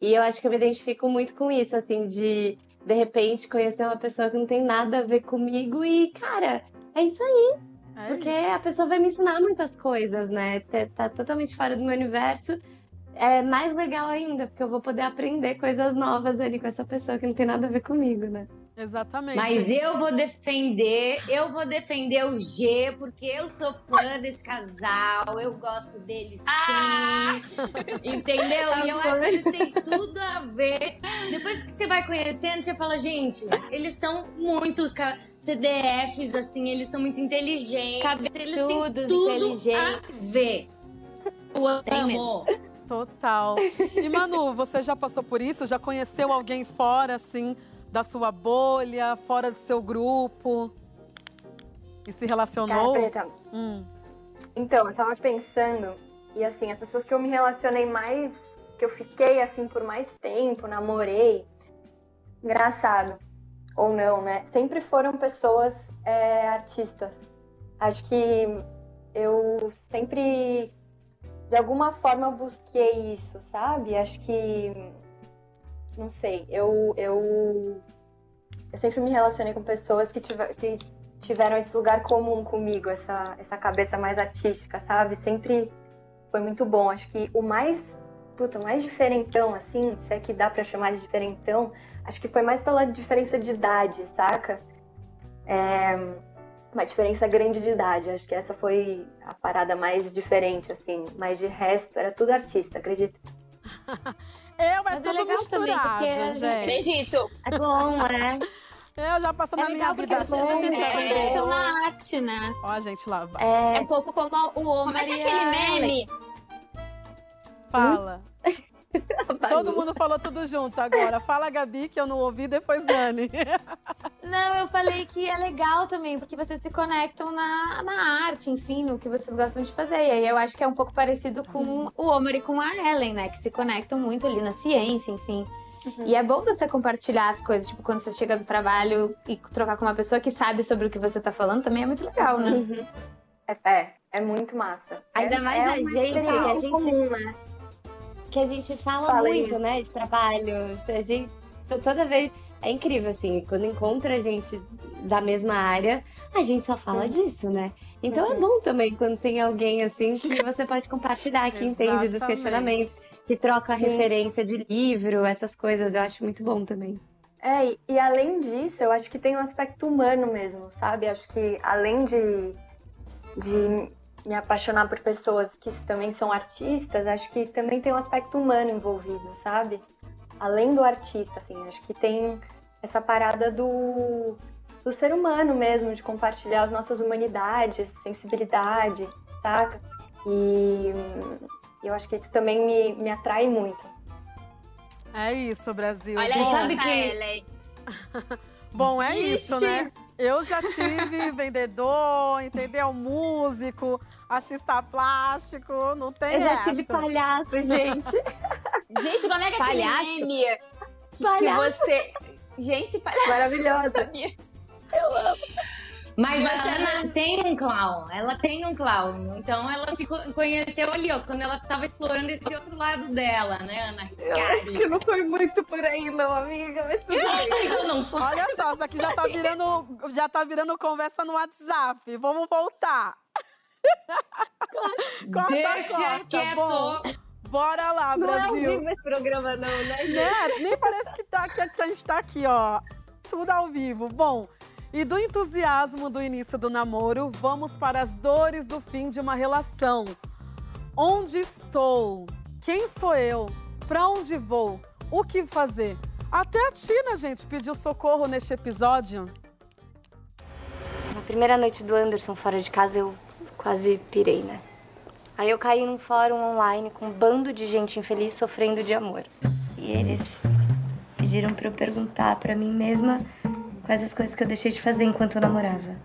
E eu acho que eu me identifico muito com isso, assim, de de repente conhecer uma pessoa que não tem nada a ver comigo e, cara, é isso aí. porque a pessoa vai me ensinar muitas coisas, né? Tá totalmente fora do meu universo. É mais legal ainda, porque eu vou poder aprender coisas novas ali com essa pessoa que não tem nada a ver comigo, né? Exatamente. Mas eu vou defender, eu vou defender o G, porque eu sou fã desse casal, eu gosto deles sim. Ah! Entendeu? E eu acho que eles têm tudo a ver. Depois que você vai conhecendo, você fala, gente, eles são muito CDFs, assim, eles são muito inteligentes. eles têm tudo a ver. Eu Tem amo. Total. E Manu, você já passou por isso? Já conheceu alguém fora, assim, da sua bolha, fora do seu grupo? E se relacionou? Cara, Preta, Hum. Então, eu tava pensando, e assim, as pessoas que eu me relacionei mais, que eu fiquei assim por mais tempo, namorei, engraçado, ou não, né? Sempre foram pessoas é, artistas. Acho que eu sempre, de alguma forma, busquei isso, sabe? Acho que, não sei, eu, eu, eu sempre me relacionei com pessoas que, tiver, que tiveram esse lugar comum comigo, essa, essa cabeça mais artística, sabe? Sempre foi muito bom. Acho que o mais, puta, mais diferentão, assim, se é que dá pra chamar de diferentão, acho que foi mais pela diferença de idade, saca? É, uma diferença grande de idade. Acho que essa foi a parada mais diferente, assim. Mas de resto, era tudo artista, acredita? Eu é Mas é tudo legal também, misturado, porque a gente. Acredito. É bom, né? Eu já passando É na minha vida as artista, conectam vendedor. na arte, né? Ó, a gente lá. vai. É um pouco como o homem Como é que é aquele meme? Fala. Todo mundo falou tudo junto agora. Fala, Gabi, que eu não ouvi, depois Dani. Não, eu falei que é legal também, porque vocês se conectam na, na arte, enfim, no que vocês gostam de fazer. E aí eu acho que é um pouco parecido com o Homer e com a Ellen, né? Que se conectam muito ali na ciência, enfim. E é bom você compartilhar as coisas, tipo, quando você chega do trabalho e trocar com uma pessoa que sabe sobre o que você tá falando, também é muito legal, né? É, é, é muito massa. Ainda É- mais é a gente, que a gente, comum, né? Que a gente fala, Fala aí. muito, né, de trabalho. A gente, to- toda vez, é incrível, assim, quando encontra gente da mesma área, a gente só fala Uhum. disso, né? Então é bom também quando tem alguém, assim, que você pode compartilhar, que entende dos questionamentos, que troca Sim. referência de livro, essas coisas, eu acho muito bom também. É, e, e além disso, eu acho que tem um aspecto humano mesmo, sabe? Acho que além de, de me apaixonar por pessoas que também são artistas, acho que também tem um aspecto humano envolvido, sabe? Além do artista, assim, acho que tem essa parada do, do ser humano mesmo, de compartilhar as nossas humanidades, sensibilidade, saca? E eu acho que isso também me, me atrai muito. É isso, Brasil. Olha Bom, aí, sabe que... Bom, é isso, né? Eu já tive vendedor, entendeu? Músico, artista plástico, não tem Eu já essa. tive palhaço, gente. Gente, como é que é Palhaço? aquele meme que Palhaço. você... Gente, palhaço. Maravilhosa. Eu amo. Mas a Ana tem um clown, ela tem um clown. Então ela se co- conheceu ali, ó, quando ela tava explorando esse outro lado dela, né, Ana? Eu acho que não foi muito por aí, não, amiga. Mas tudo bem. Então não foi. Olha só, isso daqui já tá virando, já tá virando conversa no WhatsApp. Vamos voltar. Corta, Deixa corta. quieto. Bom, bora lá, Não é ao Brasil. vivo esse programa, não, né, gente? Né? Nem parece que, tá, que a gente tá aqui, ó. Tudo ao vivo. Bom, e do entusiasmo do início do namoro, vamos para as dores do fim de uma relação. Onde estou? Quem sou eu? Pra onde vou? O que fazer? Até a Tina, gente, pediu socorro neste episódio. Na primeira noite do Anderson fora de casa, eu quase pirei, né? Aí eu caí num fórum online com um bando de gente infeliz sofrendo de amor. E eles pediram pra eu perguntar pra mim mesma quais as coisas que eu deixei de fazer enquanto eu namorava.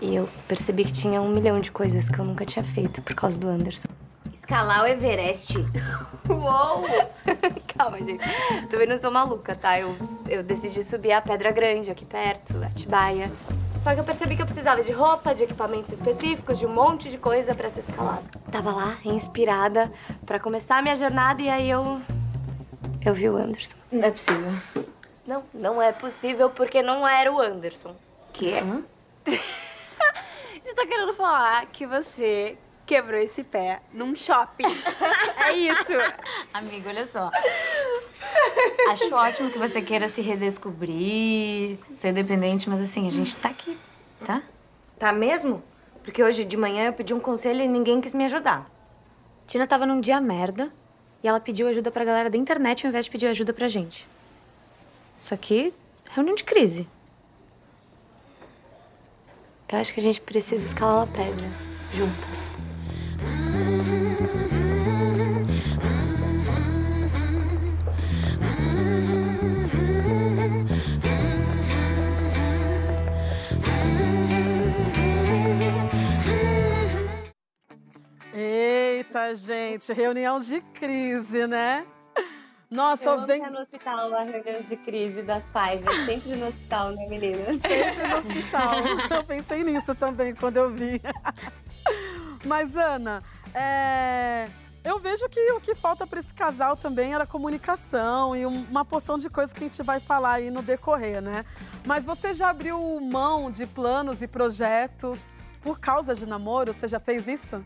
E eu percebi que tinha um milhão de coisas que eu nunca tinha feito por causa do Anderson. Escalar o Everest. Uou! Calma, gente. Também não sou maluca, tá? Eu, eu decidi subir a Pedra Grande, aqui perto, Atibaia. Só que eu percebi que eu precisava de roupa, de equipamentos específicos, de um monte de coisa pra essa escalada. Tava lá, inspirada, pra começar a minha jornada e aí eu... Eu vi o Anderson. Não é possível. Não, não é possível porque não era o Anderson. Que é? Você tá querendo falar que você quebrou esse pé num shopping. é isso. Amigo, olha só. Acho ótimo que você queira se redescobrir, ser independente, mas assim, a gente tá aqui, tá? Tá mesmo? Porque hoje de manhã eu pedi um conselho e ninguém quis me ajudar. Tina tava num dia merda e ela pediu ajuda pra galera da internet ao invés de pedir ajuda pra gente. Isso aqui, reunião de crise. Eu acho que a gente precisa escalar uma pedra, juntas. Eita, gente, reunião de crise, né? Nossa, Eu bem. no hospital, a reunião de crise das Five. Sempre no hospital, né, meninas? Sempre no hospital. Eu pensei nisso também quando eu vi. Mas, Ana, é, eu vejo que o que falta para esse casal também era comunicação e um- uma porção de coisas que a gente vai falar aí no decorrer, né? Mas você já abriu mão de planos e projetos por causa de namoro? Você já fez isso?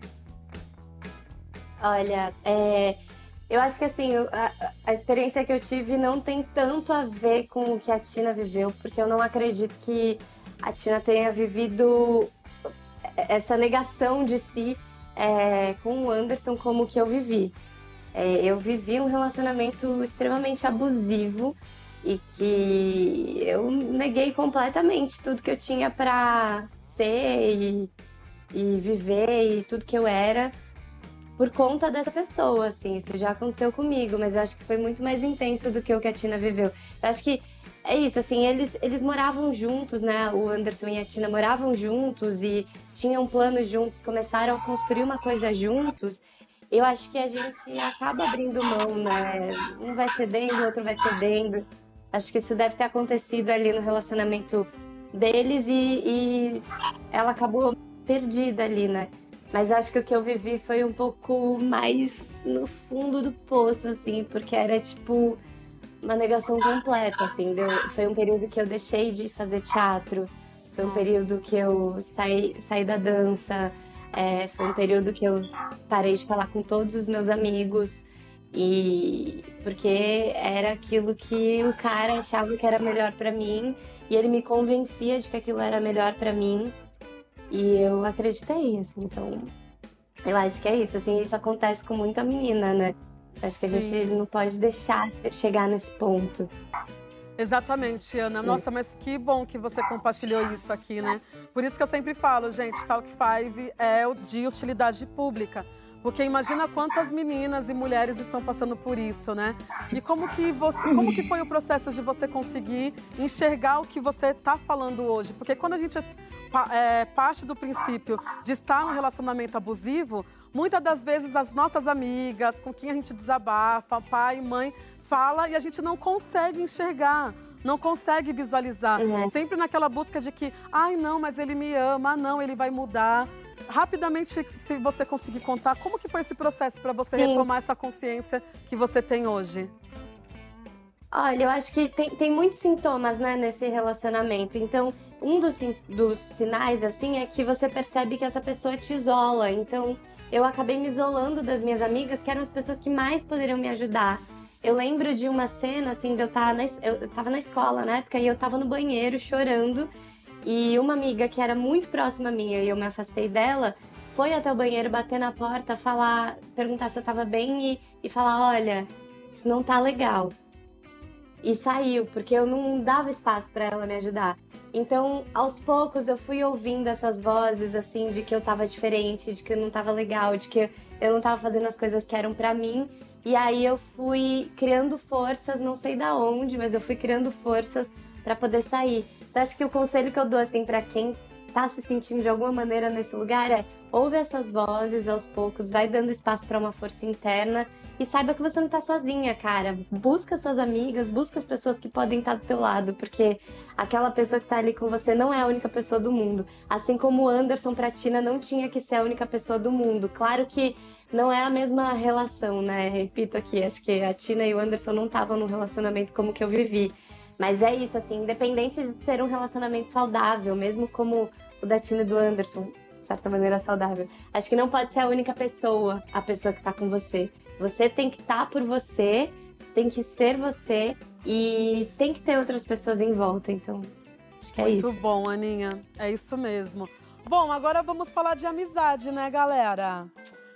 Olha, é, eu acho que assim, a, a experiência que eu tive não tem tanto a ver com o que a Tina viveu, porque eu não acredito que a Tina tenha vivido essa negação de si é, com o Anderson como que eu vivi. É, eu vivi um relacionamento extremamente abusivo e que eu neguei completamente tudo que eu tinha pra ser e, e viver e tudo que eu era por conta dessa pessoa, assim. Isso já aconteceu comigo, mas eu acho que foi muito mais intenso do que o que a Tina viveu. Eu acho que é isso, assim, eles, eles moravam juntos, né? O Anderson e a Tina moravam juntos e tinham planos juntos, começaram a construir uma coisa juntos. Eu acho que a gente acaba abrindo mão, né? Um vai cedendo, o outro vai cedendo. Acho que isso deve ter acontecido ali no relacionamento deles e, e ela acabou perdida ali, né? Mas acho que o que eu vivi foi um pouco mais no fundo do poço, assim, porque era tipo uma negação completa, assim. Deu, foi um período que eu deixei de fazer teatro, foi um Nossa. período que eu saí, saí da dança, é, foi um período que eu parei de falar com todos os meus amigos. E porque era aquilo que o cara achava que era melhor pra mim e ele me convencia de que aquilo era melhor pra mim. E eu acreditei, assim, então eu acho que é isso, assim, isso acontece com muita menina, né? Acho que a Sim. gente não pode deixar chegar nesse ponto. Exatamente, Ana. Nossa, mas que bom que você compartilhou isso aqui, né? Por isso que eu sempre falo, gente, Talk 5 é o de utilidade pública. Porque imagina quantas meninas e mulheres estão passando por isso, né? E como que, você, como que foi o processo de você conseguir enxergar o que você está falando hoje? Porque quando a gente é, parte do princípio de estar num relacionamento abusivo, muitas das vezes as nossas amigas, com quem a gente desabafa, pai, mãe, fala e a gente não consegue enxergar. Não consegue visualizar. Sempre naquela busca de que, ai não, mas ele me ama, não, ele vai mudar. Rapidamente, se você conseguir contar, como que foi esse processo para você Sim. retomar essa consciência que você tem hoje? Olha, eu acho que tem, tem muitos sintomas, né, nesse relacionamento. Então, um dos, dos sinais, assim, é que você percebe que essa pessoa te isola. Então, eu acabei me isolando das minhas amigas, que eram as pessoas que mais poderiam me ajudar. Eu lembro de uma cena, assim, de eu estar na, es- eu tava na escola na época e eu tava no banheiro chorando. E uma amiga que era muito próxima minha e eu me afastei dela, foi até o banheiro bater na porta, falar, perguntar se eu tava bem e, e falar: olha, isso não tá legal e saiu, porque eu não dava espaço para ela me ajudar. Então, aos poucos, eu fui ouvindo essas vozes, assim, de que eu tava diferente, de que eu não tava legal, de que eu não tava fazendo as coisas que eram para mim. E aí eu fui criando forças, não sei da onde, mas eu fui criando forças para poder sair. Então, acho que o conselho que eu dou, assim, para quem tá se sentindo de alguma maneira nesse lugar é ouve essas vozes aos poucos, vai dando espaço para uma força interna e saiba que você não tá sozinha, cara. Busca suas amigas, busca as pessoas que podem estar do teu lado, porque aquela pessoa que tá ali com você não é a única pessoa do mundo. Assim como o Anderson pra Tina não tinha que ser a única pessoa do mundo. Claro que não é a mesma relação, né? Repito aqui, acho que a Tina e o Anderson não estavam num relacionamento como que eu vivi. Mas é isso, assim, independente de ser um relacionamento saudável, mesmo como o da Tina e do Anderson, de certa maneira saudável. Acho que não pode ser a única pessoa, a pessoa que tá com você. Você tem que estar por você, tem que ser você e tem que ter outras pessoas em volta. Então, acho que é Muito isso. bom, Aninha. É isso mesmo. Bom, agora vamos falar de amizade, né, galera?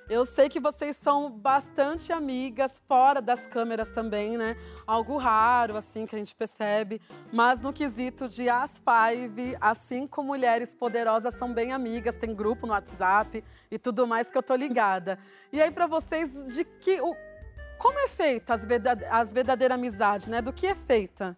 Eu sei que vocês são bastante amigas, fora das câmeras também, né? Algo raro, assim, que a gente percebe. Mas no quesito de As Five, as cinco mulheres poderosas são bem amigas, tem grupo no WhatsApp e tudo mais que eu tô ligada. E aí, pra vocês, de que. O, como é feita as, verdade, as verdadeiras amizades, né? Do que é feita?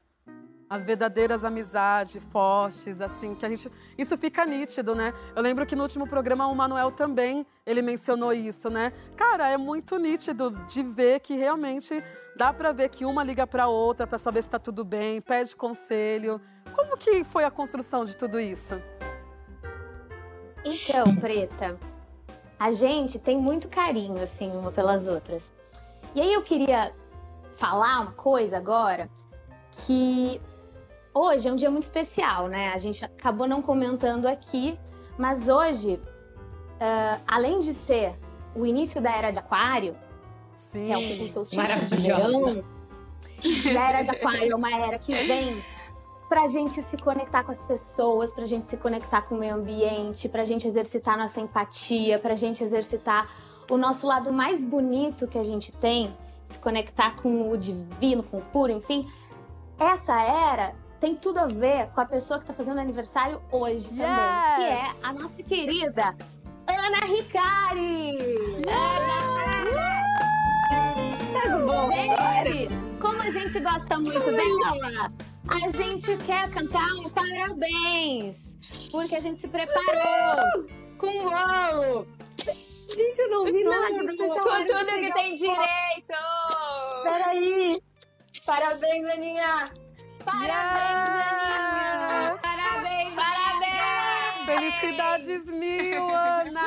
As verdadeiras amizades fortes, assim, que a gente. Isso fica nítido, né? Eu lembro que no último programa o Manuel também ele mencionou isso, né? Cara, é muito nítido de ver que realmente dá pra ver que uma liga pra outra pra saber se tá tudo bem, pede conselho. Como que foi a construção de tudo isso? Então, Preta, a gente tem muito carinho, assim, uma pelas outras. E aí eu queria falar uma coisa agora, que hoje é um dia muito especial, né? A gente acabou não comentando aqui, mas hoje, uh, além de ser o início da Era de Aquário, Sim. que é o solstício de Maravilhosa. verão, e a Era de Aquário é uma era que vem pra gente se conectar com as pessoas, pra gente se conectar com o meio ambiente, pra gente exercitar nossa empatia, pra gente exercitar o nosso lado mais bonito que a gente tem, se conectar com o divino, com o puro, enfim. Essa era tem tudo a ver com a pessoa que tá fazendo aniversário hoje também, que é a nossa querida Ana Ricari! Ana! Gente, como a gente gosta muito dela, a gente quer cantar um parabéns, porque a gente se preparou com o bolo. Gente, eu não ouvi nada. Com tudo que tem direito! Peraí! Parabéns, Aninha! Parabéns, Aninha! Parabéns, parabéns! Felicidades mil, Ana!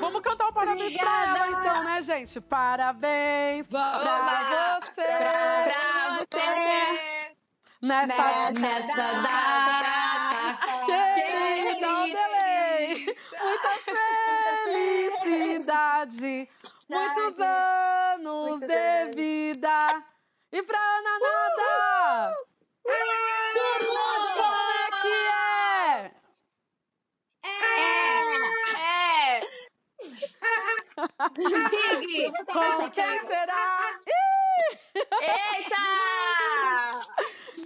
Vamos cantar o parabéns pra ela, então, né, gente? Parabéns pra você! Pra você! Nessa, Nessa data querida, o delay! Muita felicidade, muitos anos de vida! E pra Ana nada! Como é que é? É! Big! Com quem será? Eita!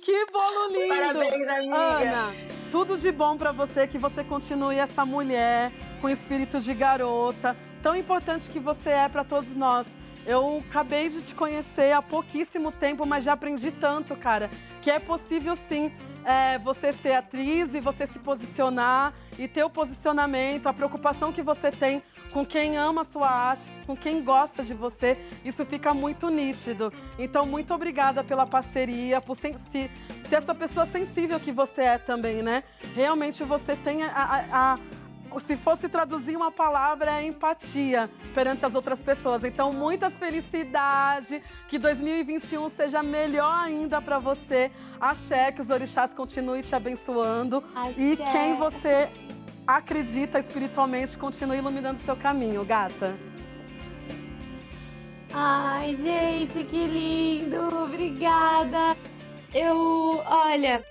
Que bolo lindo! Parabéns, amiga. Ana, tudo de bom pra você, que você continue essa mulher com espírito de garota, tão importante que você é pra todos nós. Eu acabei de te conhecer há pouquíssimo tempo, mas já aprendi tanto, cara, que é possível sim é, você ser atriz e você se posicionar e ter o posicionamento, a preocupação que você tem com quem ama a sua arte, com quem gosta de você, isso fica muito nítido. Então, muito obrigada pela parceria, por sen- se, se essa pessoa sensível que você é também, né? Realmente você tem a- a- a se fosse traduzir uma palavra, é empatia perante as outras pessoas. Então, muitas felicidades, que 2021 seja melhor ainda para você. Axé, que os orixás continuem te abençoando. E Axé. quem você acredita espiritualmente continue iluminando seu caminho, gata. Ai, gente, que lindo! Obrigada! Eu, olha,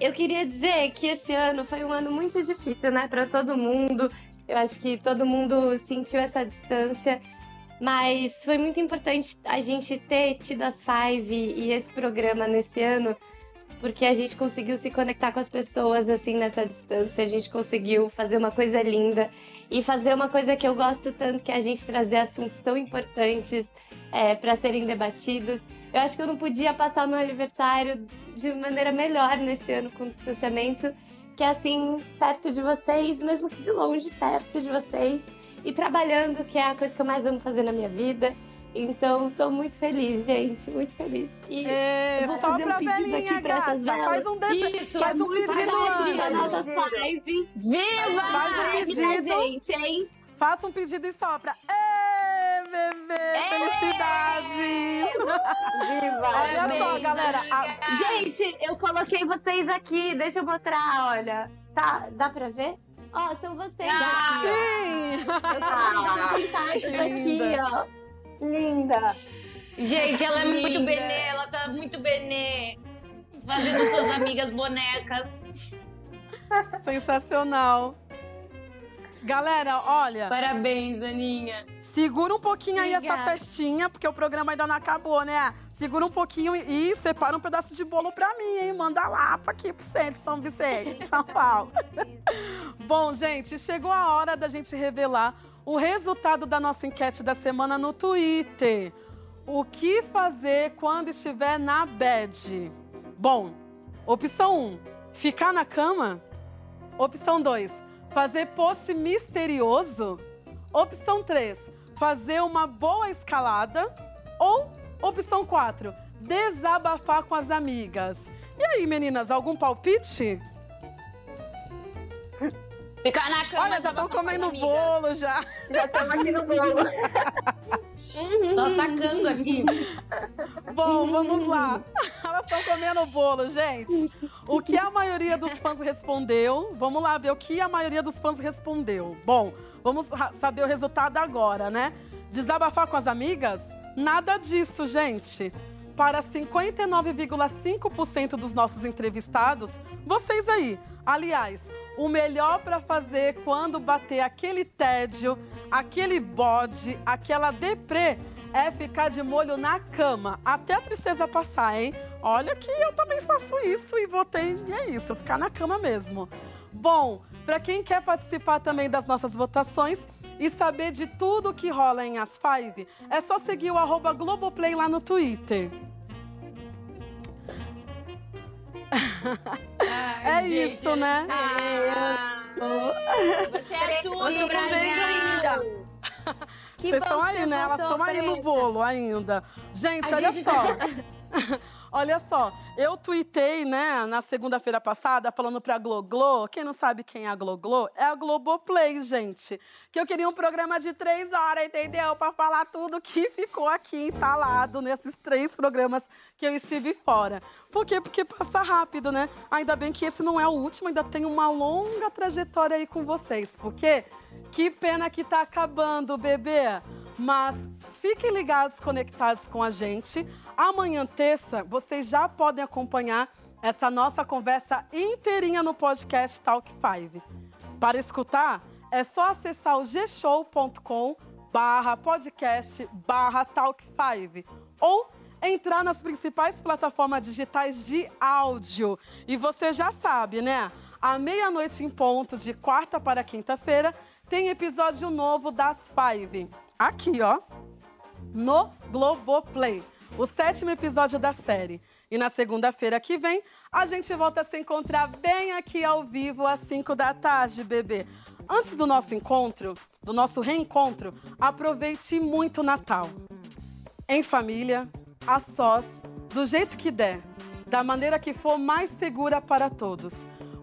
eu queria dizer que esse ano foi um ano muito difícil, né, para todo mundo. Eu acho que todo mundo sentiu essa distância, mas foi muito importante a gente ter tido as Five e esse programa nesse ano, porque a gente conseguiu se conectar com as pessoas assim nessa distância, a gente conseguiu fazer uma coisa linda e fazer uma coisa que eu gosto tanto, que é a gente trazer assuntos tão importantes para serem debatidos. Eu acho que eu não podia passar o meu aniversário de maneira melhor nesse ano com distanciamento, que é assim, perto de vocês, mesmo que de longe, perto de vocês, e trabalhando, que é a coisa que eu mais amo fazer na minha vida. Então, tô muito feliz, gente, muito feliz. E eu vou fazer um pedido aqui pra essas velas. Faz um desse- Isso, faz é um muito pedido antes. a nossa live. Viva! Faz um pedido. gente, hein? Faça um pedido e sopra. Ê, bebê! Felicidades! Viva! Olha só, galera. a-. Gente, eu coloquei vocês aqui. Deixa eu mostrar, olha. Tá, dá pra ver? Ó, são vocês Ah, aqui. sim! ó. Eu tô Ah, aqui, ó. Linda. Gente, ela é muito Linda. benê, ela tá muito benê. Fazendo suas amigas bonecas. Sensacional. Galera, olha. Parabéns, Aninha. Segura um pouquinho aí essa Obrigada. festinha, porque o programa ainda não acabou, né? Segura um pouquinho e separa um pedaço de bolo pra mim, hein? Manda lá pra aqui pro centro, São Vicente, São Paulo. Bom, gente, chegou a hora da gente revelar o resultado da nossa enquete da semana no Twitter. O que fazer quando estiver na bed? Bom, opção 1, ficar na cama. Opção 2, fazer post misterioso. Opção 3, fazer uma boa escalada. Ou opção 4, desabafar com as amigas. E aí, meninas, algum palpite? Ficar na cama. Olha, já estão comendo bolo já. Já estamos aqui no bolo. Tô atacando aqui. Bom, vamos lá. Elas estão comendo o bolo, gente. O que a maioria dos fãs respondeu? Vamos lá ver o que a maioria dos fãs respondeu. Bom, vamos saber o resultado agora, né? Desabafar com as amigas? Nada disso, gente. Para 59,5% dos nossos entrevistados, vocês aí. Aliás, o melhor para fazer quando bater aquele tédio, aquele bode, aquela deprê, é ficar de molho na cama, até a tristeza passar, hein? Olha que eu também faço isso e votei, e é isso, ficar na cama mesmo. Bom, para quem quer participar também das nossas votações e saber de tudo que rola em As Five, é só seguir o arroba Globoplay lá no Twitter. é gente, isso, né? Você é tudo mim. Vocês estão aí, né? Elas estão aí no bolo ainda. Gente, A olha gente só. tá- olha só, eu tuitei, né, na segunda-feira passada, falando pra Gloglo. Quem não sabe quem é a Gloglo? É a Globoplay, gente. Que eu queria um programa de três horas, entendeu? Pra falar tudo que ficou aqui entalado nesses três programas que eu estive fora. Por quê? Porque passa rápido, né? Ainda bem que esse não é o último, ainda tem uma longa trajetória aí com vocês. Por quê? Que pena que tá acabando, bebê. Mas fiquem ligados, conectados com a gente. Amanhã, terça, vocês já podem acompanhar essa nossa conversa inteirinha no podcast Talk 5. Para escutar, é só acessar o gshow.com barra podcast barra Talk 5 ou entrar nas principais plataformas digitais de áudio. E você já sabe, né? À meia-noite em ponto, de quarta para quinta-feira, tem episódio novo das Five. Aqui, ó, no Globoplay. O sétimo episódio da série. E na segunda-feira que vem, a gente volta a se encontrar bem aqui ao vivo às 5 da tarde, bebê. Antes do nosso encontro, do nosso reencontro, aproveite muito o Natal. Em família, a sós, do jeito que der, da maneira que for mais segura para todos.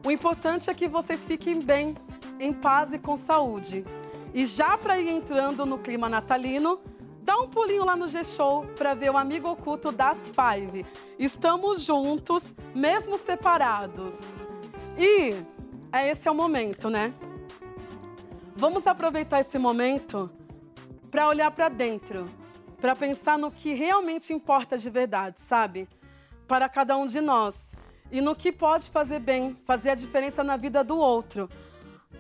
O importante é que vocês fiquem bem, em paz e com saúde. E já para ir entrando no clima natalino, dá um pulinho lá no G-Show para ver o amigo oculto das Five. Estamos juntos, mesmo separados. E é esse é o momento, né? Vamos aproveitar esse momento para olhar para dentro, para pensar no que realmente importa de verdade, sabe? Para cada um de nós. E no que pode fazer bem, fazer a diferença na vida do outro.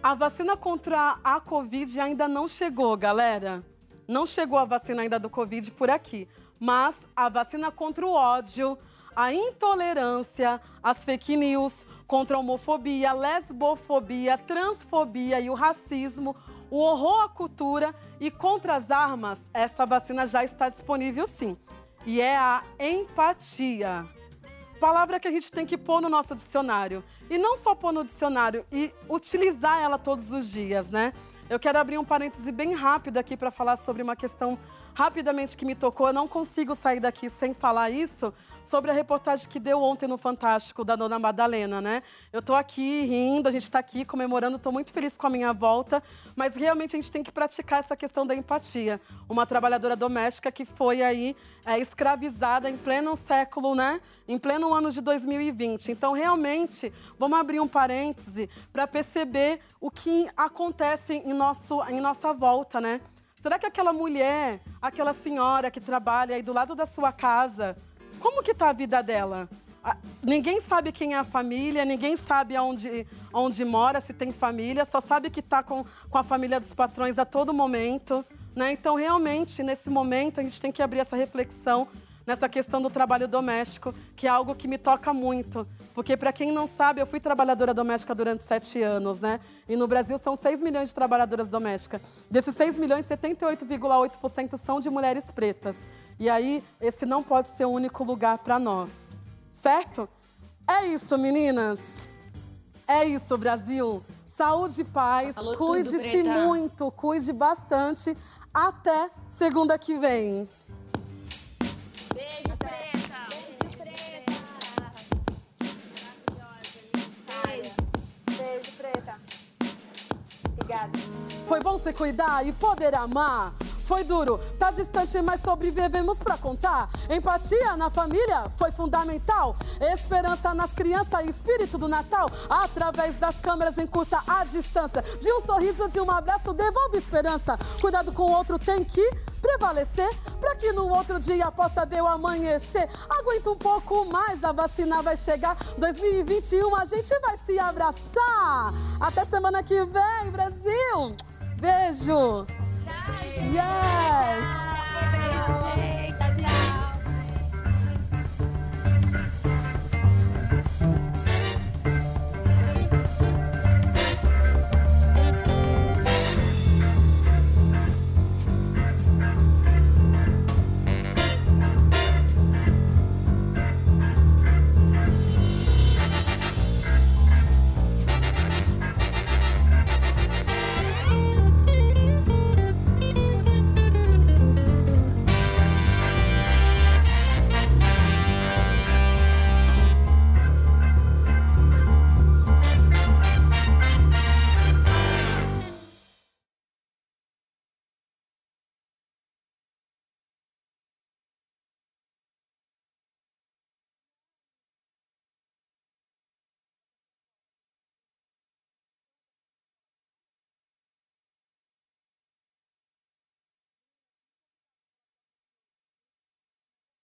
A vacina contra a Covid ainda não chegou, galera. Não chegou a vacina ainda do Covid por aqui. Mas a vacina contra o ódio, a intolerância, as fake news, contra a homofobia, lesbofobia, transfobia e o racismo, o horror à cultura e contra as armas, essa vacina já está disponível sim. E é a empatia. Palavra que a gente tem que pôr no nosso dicionário. E não só pôr no dicionário, e utilizar ela todos os dias, né? Eu quero abrir um parêntese bem rápido aqui para falar sobre uma questão rapidamente que me tocou. Eu não consigo sair daqui sem falar isso sobre a reportagem que deu ontem no Fantástico da Dona Madalena, né? Eu tô aqui rindo, a gente tá aqui comemorando, tô muito feliz com a minha volta, mas realmente a gente tem que praticar essa questão da empatia. Uma trabalhadora doméstica que foi aí é, escravizada em pleno século, né? Em pleno ano de 2020. Então, realmente, vamos abrir um parêntese para perceber o que acontece em, nosso, em nossa volta, né? Será que aquela mulher, aquela senhora que trabalha aí do lado da sua casa, como que tá a vida dela? Ninguém sabe quem é a família, ninguém sabe aonde, onde mora, se tem família, só sabe que está com, com a família dos patrões a todo momento. Né? Então, realmente, nesse momento, a gente tem que abrir essa reflexão nessa questão do trabalho doméstico, que é algo que me toca muito. Porque, para quem não sabe, eu fui trabalhadora doméstica durante sete anos, né? E no Brasil são 6 milhões de trabalhadoras domésticas. Desses 6 milhões, 78,8% são de mulheres pretas. E aí, esse não pode ser o único lugar para nós. Certo? É isso, meninas. É isso, Brasil. Saúde e paz. Cuide-se muito, cuide bastante. Até segunda que vem. Obrigada. Foi bom se cuidar e poder amar. Foi duro, tá distante, mas sobrevivemos pra contar. Empatia na família foi fundamental. Esperança nas crianças e espírito do Natal. Através das câmeras encurta a distância. De um sorriso, de um abraço, devolve esperança. Cuidado com o outro tem que prevalecer. Pra que no outro dia possa ver o amanhecer. Aguenta um pouco mais, a vacina vai chegar. 2021 a gente vai se abraçar. Até semana que vem, Brasil. Beijo. Yes.